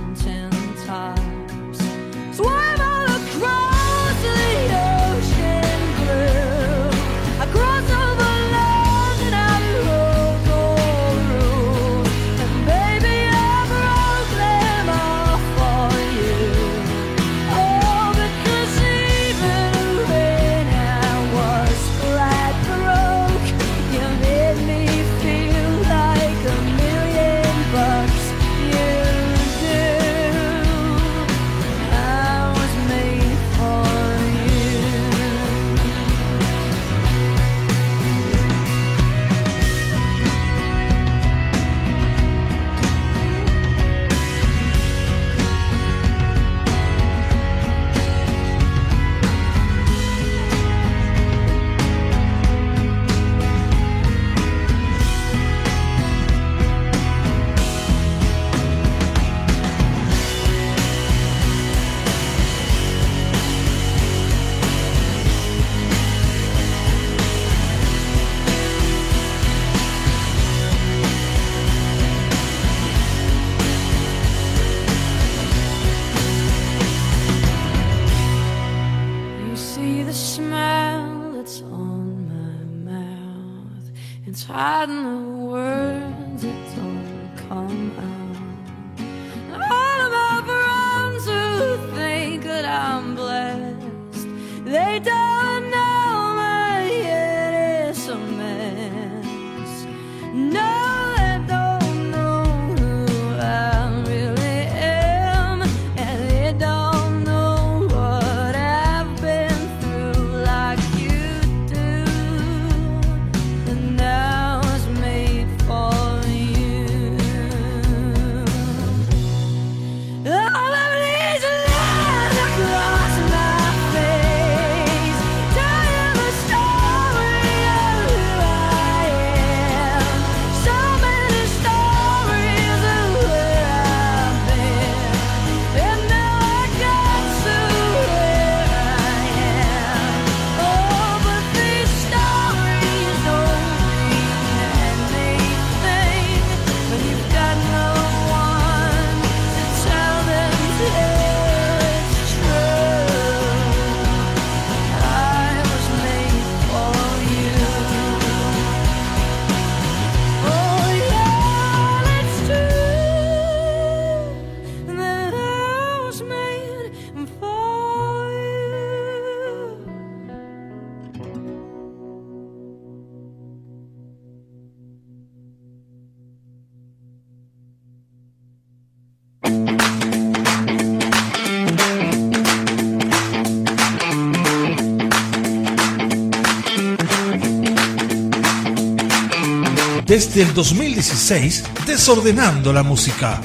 Desde el 2016, desordenando la música.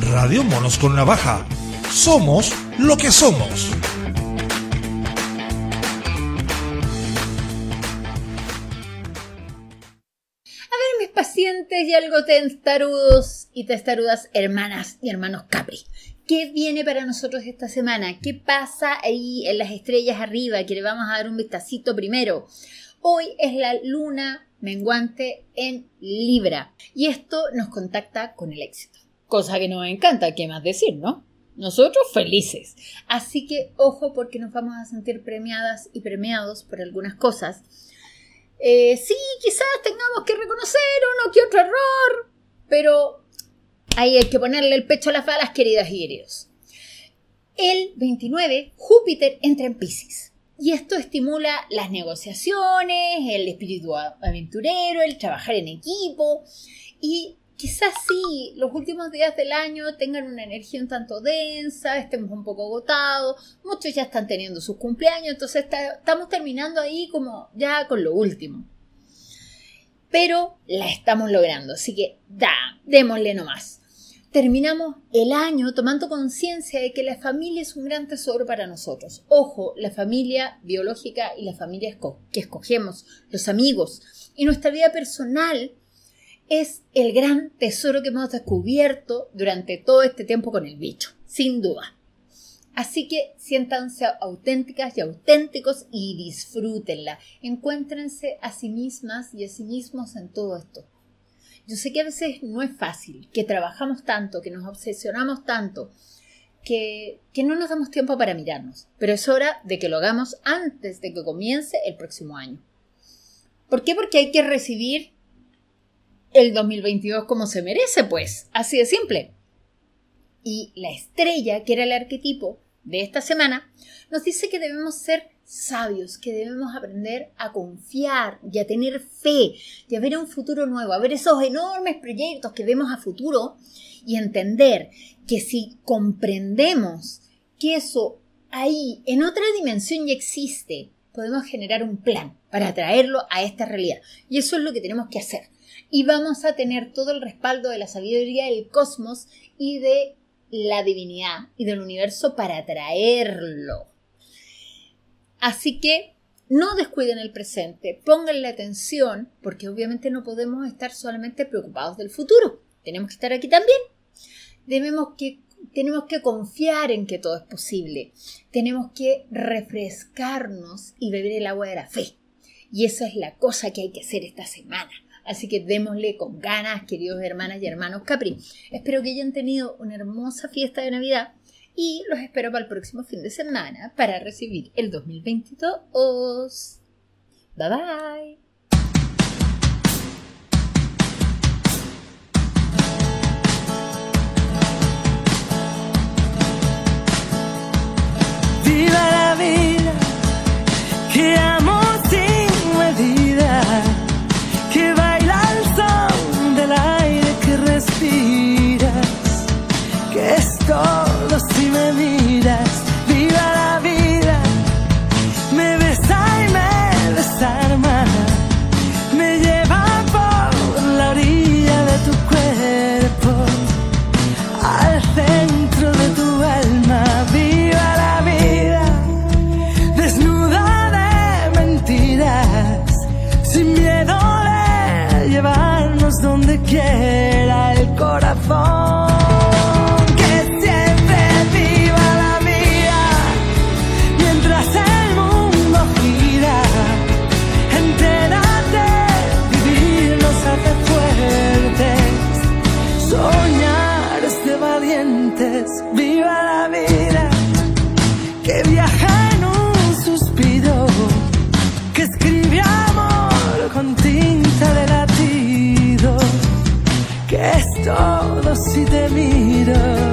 Radio Monos con Navaja. Somos lo que somos. A ver, mis pacientes y algo testarudos y testarudas hermanas y hermanos Capri. ¿Qué viene para nosotros esta semana? ¿Qué pasa ahí en las estrellas arriba? Que le vamos a dar un vistacito primero. Hoy es la luna menguante en Libra y esto nos contacta con el éxito. Cosa que nos encanta, ¿qué más decir, no? Nosotros felices. Así que ojo porque nos vamos a sentir premiadas y premiados por algunas cosas. Eh, sí, quizás tengamos que reconocer uno que otro error, pero ahí hay que ponerle el pecho a las balas, queridas y queridos. El 29, Júpiter entra en Pisces. Y esto estimula las negociaciones, el espíritu aventurero, el trabajar en equipo. Y quizás sí, los últimos días del año tengan una energía un tanto densa, estemos un poco agotados, muchos ya están teniendo sus cumpleaños, entonces estamos terminando ahí como ya con lo último. pero la estamos logrando, así que da, démosle nomás. Terminamos el año tomando conciencia de que la familia es un gran tesoro para nosotros. Ojo, la familia biológica y la familia que escogemos, los amigos y nuestra vida personal es el gran tesoro que hemos descubierto durante todo este tiempo con el bicho, sin duda. Así que siéntanse auténticas y auténticos y disfrútenla. Encuéntrense a sí mismas y a sí mismos en todo esto. Yo sé que a veces no es fácil, que trabajamos tanto, que nos obsesionamos tanto, que, que no nos damos tiempo para mirarnos, pero es hora de que lo hagamos antes de que comience el próximo año. ¿Por qué? Porque hay que recibir el 2022 como se merece, pues, así de simple. Y la estrella, que era el arquetipo de esta semana, nos dice que debemos ser sabios, que debemos aprender a confiar y a tener fe y a ver un futuro nuevo, a ver esos enormes proyectos que vemos a futuro y entender que si comprendemos que eso ahí en otra dimensión ya existe, podemos generar un plan para traerlo a esta realidad. Y eso es lo que tenemos que hacer. Y vamos a tener todo el respaldo de la sabiduría del cosmos y de la divinidad y del universo para traerlo. Así que no descuiden el presente, pónganle atención, porque obviamente no podemos estar solamente preocupados del futuro. Tenemos que estar aquí también. Debemos que, tenemos que confiar en que todo es posible. Tenemos que refrescarnos y beber el agua de la fe. Y esa es la cosa que hay que hacer esta semana. Así que démosle con ganas, queridos hermanas y hermanos Capri. Espero que hayan tenido una hermosa fiesta de Navidad y los espero para el próximo fin de semana para recibir el 2022. Bye bye. Viva la vida, si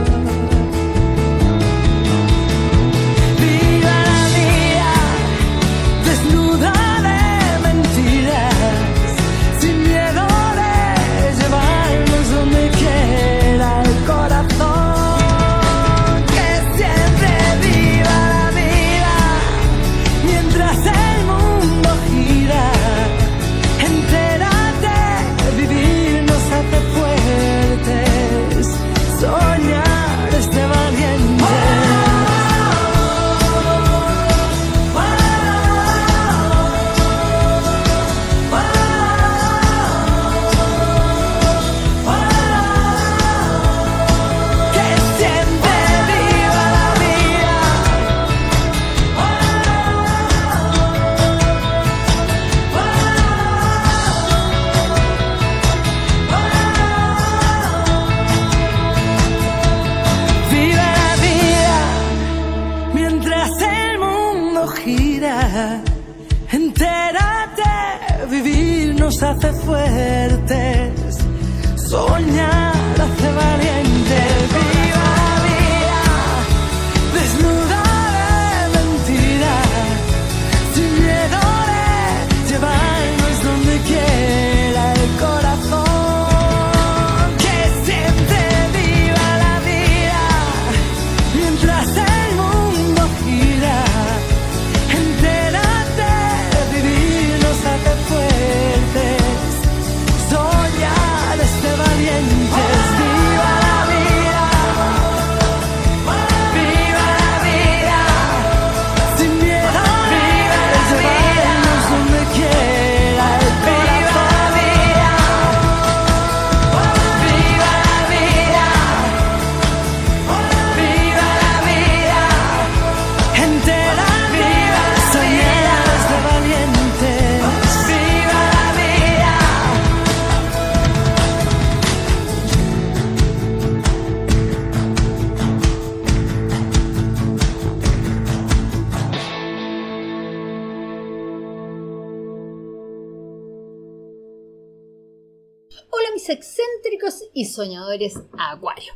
soñadores Acuario.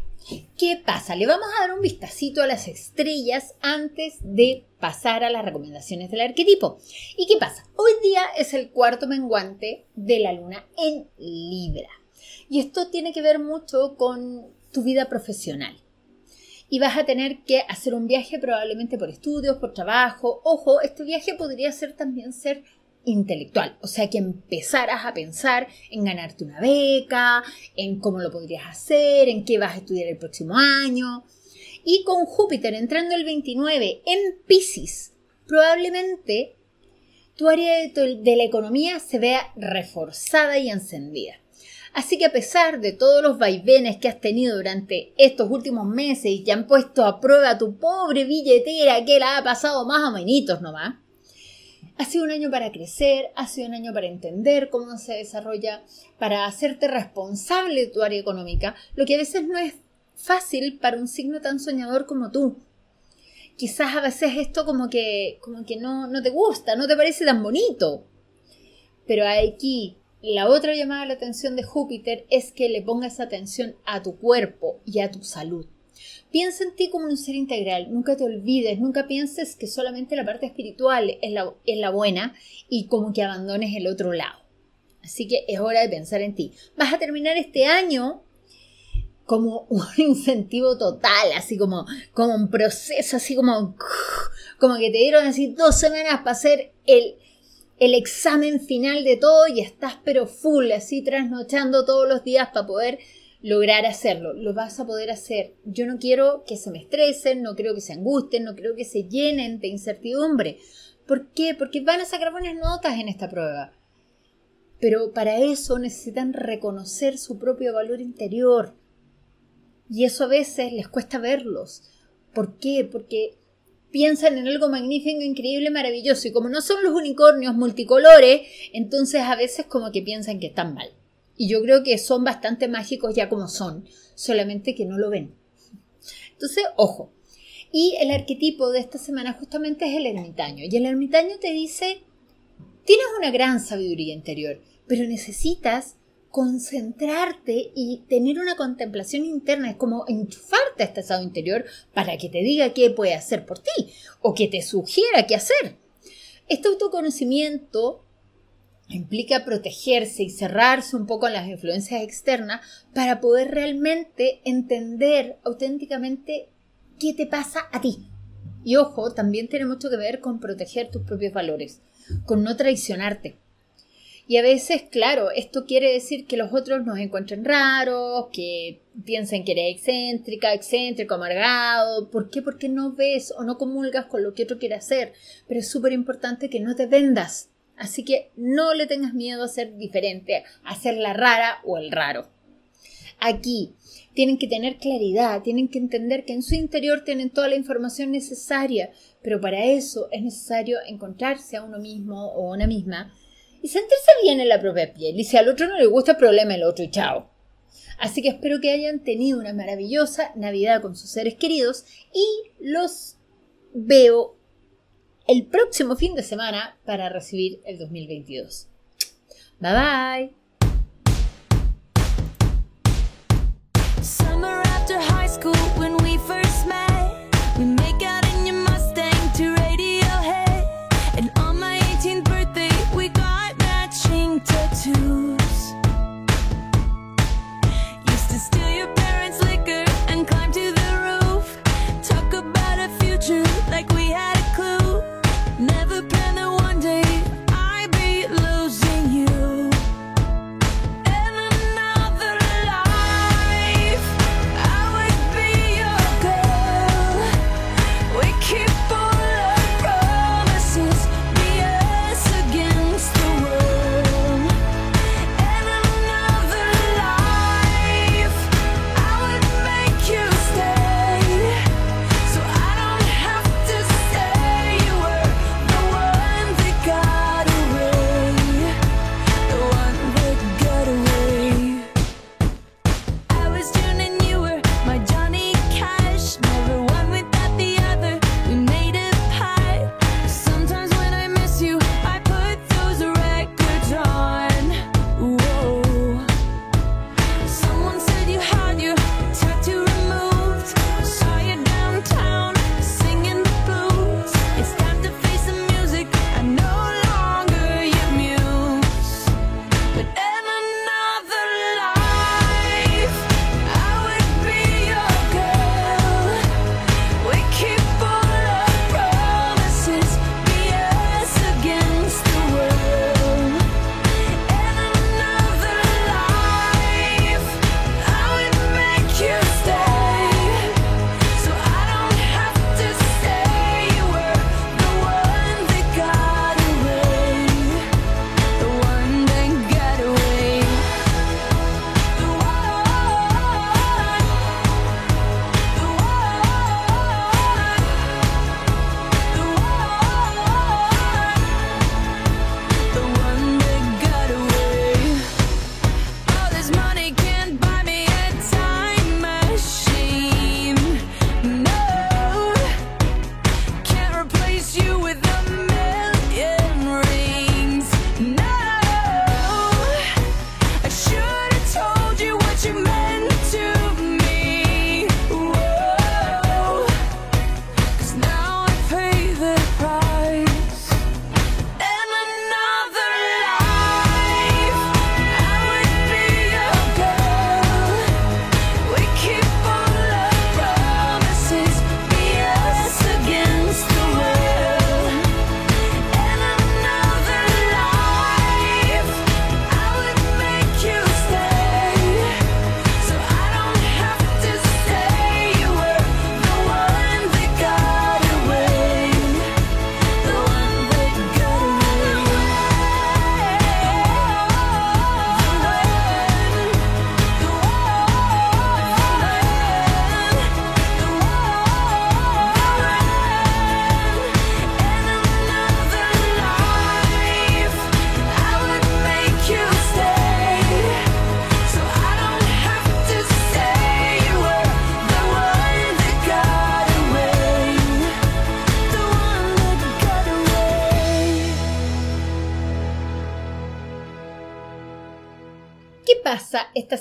¿Qué pasa? Le vamos a dar un vistacito a las estrellas antes de pasar a las recomendaciones del arquetipo. ¿Y qué pasa? Hoy día es el cuarto menguante de la luna en Libra. Y esto tiene que ver mucho con tu vida profesional. Y vas a tener que hacer un viaje probablemente por estudios, por trabajo. Ojo, este viaje podría ser también ser intelectual, o sea que empezaras a pensar en ganarte una beca, en cómo lo podrías hacer, en qué vas a estudiar el próximo año. Y con Júpiter entrando el 29 en Pisces, probablemente tu área de, de la economía se vea reforzada y encendida. Así que a pesar de todos los vaivenes que has tenido durante estos últimos meses y que han puesto a prueba tu pobre billetera que la ha pasado más o menos nomás, ha sido un año para crecer, ha sido un año para entender cómo se desarrolla, para hacerte responsable de tu área económica, lo que a veces no es fácil para un signo tan soñador como tú. Quizás a veces esto como que, como que no, no te gusta, no te parece tan bonito. Pero aquí la otra llamada a la atención de Júpiter es que le pongas atención a tu cuerpo y a tu salud. Piensa en ti como un ser integral, nunca te olvides, nunca pienses que solamente la parte espiritual es la, es la buena y como que abandones el otro lado. Así que es hora de pensar en ti. Vas a terminar este año como un incentivo total, así como, como un proceso, así como, como que te dieron así dos semanas para hacer el, el examen final de todo y estás pero full, así trasnochando todos los días para poder lograr hacerlo. Lo vas a poder hacer. Yo no quiero que se me estresen, no quiero que se angustien, no quiero que se llenen de incertidumbre. ¿Por qué? Porque van a sacar buenas notas en esta prueba. Pero para eso necesitan reconocer su propio valor interior. Y eso a veces les cuesta verlos. ¿Por qué? Porque piensan en algo magnífico, increíble, maravilloso. Y como no son los unicornios multicolores, entonces a veces como que piensan que están mal. Y yo creo que son bastante mágicos ya como son, solamente que no lo ven. Entonces, ojo. Y el arquetipo de esta semana justamente es el ermitaño. Y el ermitaño te dice, tienes una gran sabiduría interior, pero necesitas concentrarte y tener una contemplación interna, es como enchufarte a este estado interior para que te diga qué puede hacer por ti o que te sugiera qué hacer. Este autoconocimiento implica protegerse y cerrarse un poco en las influencias externas para poder realmente entender auténticamente qué te pasa a ti. Y ojo, también tiene mucho que ver con proteger tus propios valores, con no traicionarte. Y a veces, claro, esto quiere decir que los otros nos encuentren raros, que piensen que eres excéntrica, excéntrico, amargado. ¿Por qué? Porque no ves o no comulgas con lo que otro quiere hacer. Pero es súper importante que no te vendas Así que no le tengas miedo a ser diferente, a ser la rara o el raro. Aquí tienen que tener claridad, tienen que entender que en su interior tienen toda la información necesaria, pero para eso es necesario encontrarse a uno mismo o a una misma y sentirse bien en la propia piel. Y si al otro no le gusta, problema el otro y chao. Así que espero que hayan tenido una maravillosa Navidad con sus seres queridos y los veo el próximo fin de semana para recibir el 2022. Bye bye. After high school when we first met.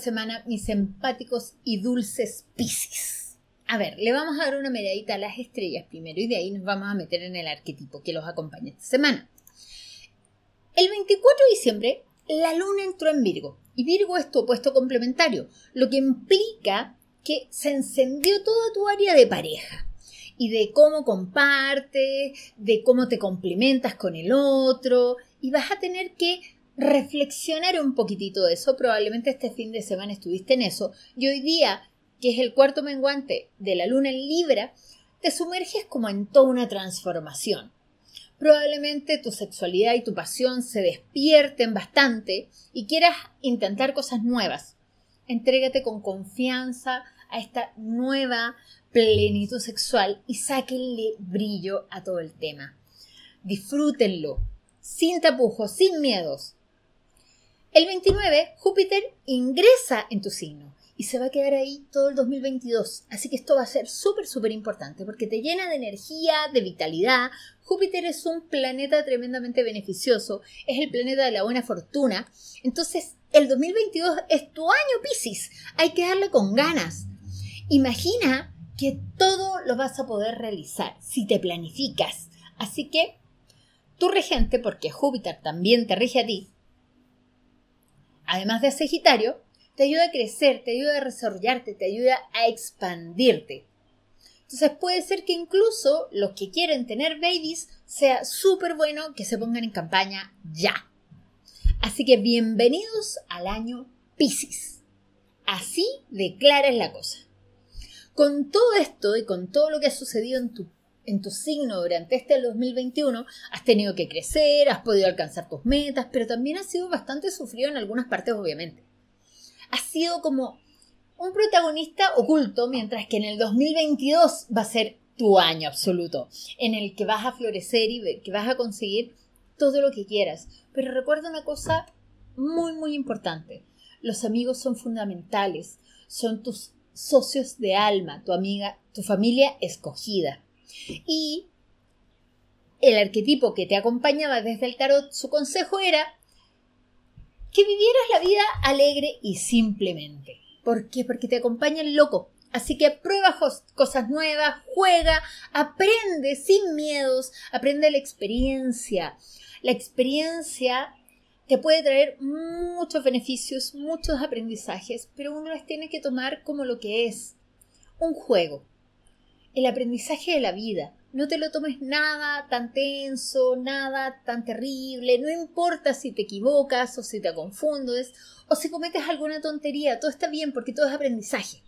Semana, mis empáticos y dulces Piscis? A ver, le vamos a dar una miradita a las estrellas primero y de ahí nos vamos a meter en el arquetipo que los acompaña esta semana. El 24 de diciembre, la luna entró en Virgo y Virgo es tu opuesto complementario, lo que implica que se encendió toda tu área de pareja y de cómo compartes, de cómo te complementas con el otro y vas a tener que reflexionar un poquitito de eso. Probablemente este fin de semana estuviste en eso y hoy día, que es el cuarto menguante de la luna en Libra, te sumerges como en toda una transformación. Probablemente tu sexualidad y tu pasión se despierten bastante y quieras intentar cosas nuevas. Entrégate con confianza a esta nueva plenitud sexual y sáquenle brillo a todo el tema. Disfrútenlo, sin tapujos, sin miedos. El 29, Júpiter ingresa en tu signo y se va a quedar ahí todo el 2022. Así que esto va a ser súper, súper importante porque te llena de energía, de vitalidad. Júpiter es un planeta tremendamente beneficioso, es el planeta de la buena fortuna. Entonces, el 2022 es tu año, Piscis. Hay que darle con ganas. Imagina que todo lo vas a poder realizar si te planificas. Así que tu regente, porque Júpiter también te rige a ti, además de Sagitario, te ayuda a crecer, te ayuda a desarrollarte, te ayuda a expandirte. Entonces puede ser que incluso los que quieren tener babies sea súper bueno que se pongan en campaña ya. Así que bienvenidos al año Pisces. Así declara la cosa. Con todo esto y con todo lo que ha sucedido en tu, en tu signo durante este 2021, has tenido que crecer, has podido alcanzar tus metas, pero también has sido bastante sufrido en algunas partes, obviamente. Has sido como un protagonista oculto, mientras que en el 2022 va a ser tu año absoluto, en el que vas a florecer y que vas a conseguir todo lo que quieras. Pero recuerda una cosa muy, muy importante. Los amigos son fundamentales, son tus socios de alma, tu amiga, tu familia escogida. Y el arquetipo que te acompañaba desde el tarot, su consejo era que vivieras la vida alegre y simplemente. ¿Por qué? Porque te acompaña el loco. Así que prueba cosas nuevas, juega, aprende sin miedos, aprende la experiencia. La experiencia te puede traer muchos beneficios, muchos aprendizajes, pero uno las tiene que tomar como lo que es, un juego. El aprendizaje de la vida. No te lo tomes nada tan tenso, nada tan terrible, no importa si te equivocas o si te confundes o si cometes alguna tontería, todo está bien porque todo es aprendizaje.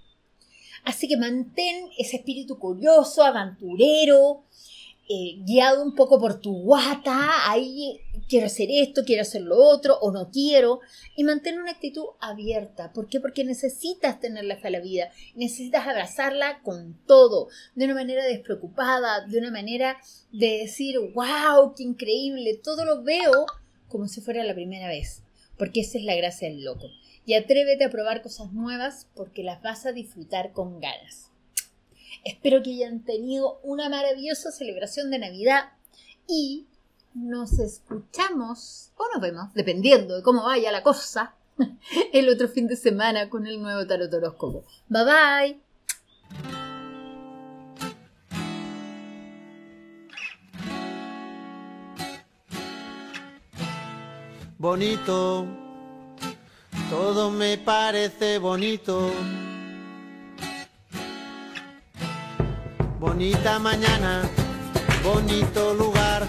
Así que mantén ese espíritu curioso, aventurero, eh, guiado un poco por tu guata, ahí quiero hacer esto, quiero hacer lo otro, o no quiero, y mantén una actitud abierta. ¿Por qué? Porque necesitas tenerla fe a la vida, necesitas abrazarla con todo, de una manera despreocupada, de una manera de decir, wow, qué increíble, todo lo veo como si fuera la primera vez, porque esa es la gracia del loco. Y atrévete a probar cosas nuevas porque las vas a disfrutar con ganas. Espero que hayan tenido una maravillosa celebración de Navidad y nos escuchamos o nos vemos, dependiendo de cómo vaya la cosa, el otro fin de semana con el nuevo tarot horóscopo. Bye bye. bonito, todo me parece bonito. Bonita mañana, bonito lugar,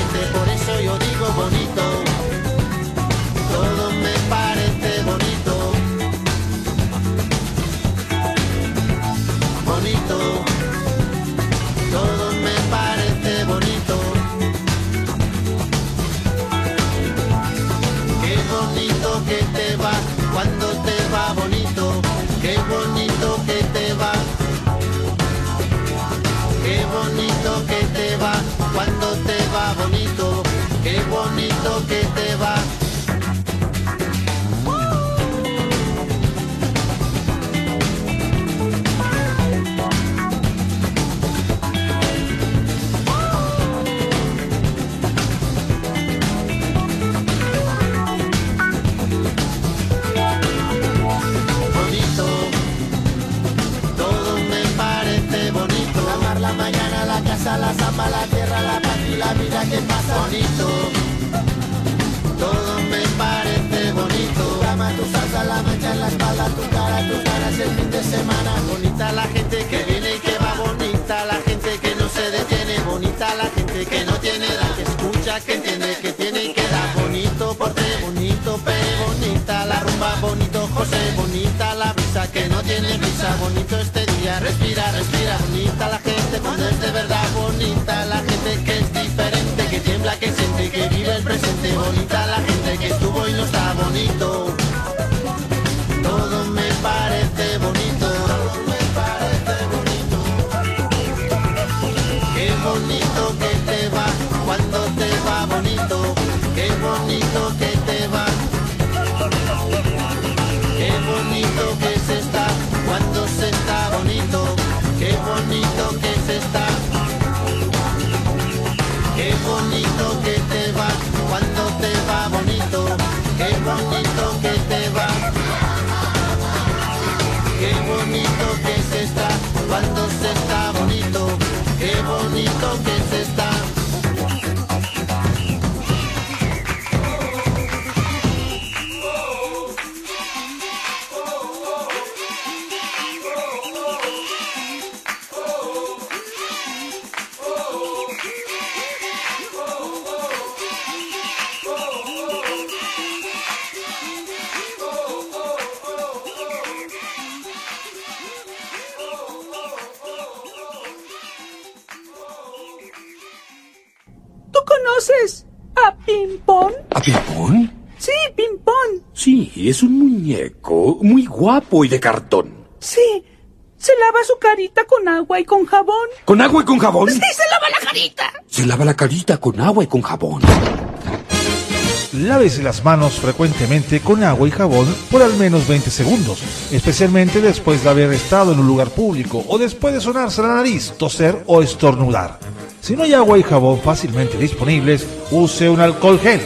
La tierra, la paz y la vida que pasa. Bonito. Todo me parece bonito. Tu cama, tu salsa, la mancha en la espalda, tu cara, tus ganas el fin de semana. Bonita la gente que viene y que va. Bonita la gente que no se detiene. Bonita la gente que no tiene edad. Que escucha, que entiende, que tiene y que da. Bonito porte, bonito pe, bonita la rumba, bonito José, bonita la brisa que no tiene brisa, bonito este día, respira, respira, bonita la gente que es diferente, que tiembla, que siente, que vive el presente, bonita la gente que estuvo y no está bonito. Todo me parece bonito, todo me parece bonito. Qué bonito que te va cuando te va bonito. Qué bonito que y de cartón. Sí. Se lava su carita con agua y con jabón. ¿Con agua y con jabón? Sí, se lava la carita. Se lava la carita con agua y con jabón. Lávese las manos frecuentemente con agua y jabón por al menos 20 segundos, especialmente después de haber estado en un lugar público o después de sonarse la nariz, toser o estornudar. Si no hay agua y jabón fácilmente disponibles, use un alcohol gel.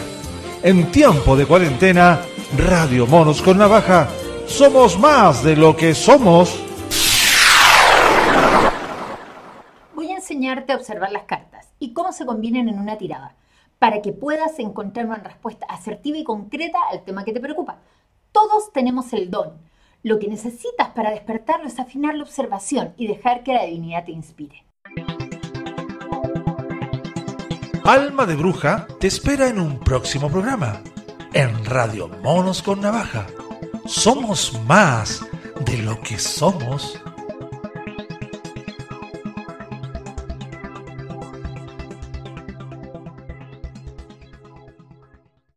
En tiempo de cuarentena, Radio Monos con Navaja, somos más de lo que somos. Voy a enseñarte a observar las cartas y cómo se combinan en una tirada, para que puedas encontrar una respuesta asertiva y concreta al tema que te preocupa. Todos tenemos el don. Lo que necesitas para despertarlo es afinar la observación y dejar que la divinidad te inspire. Alma de Bruja te espera en un próximo programa, en Radio Monos con Navaja. Somos más de lo que somos.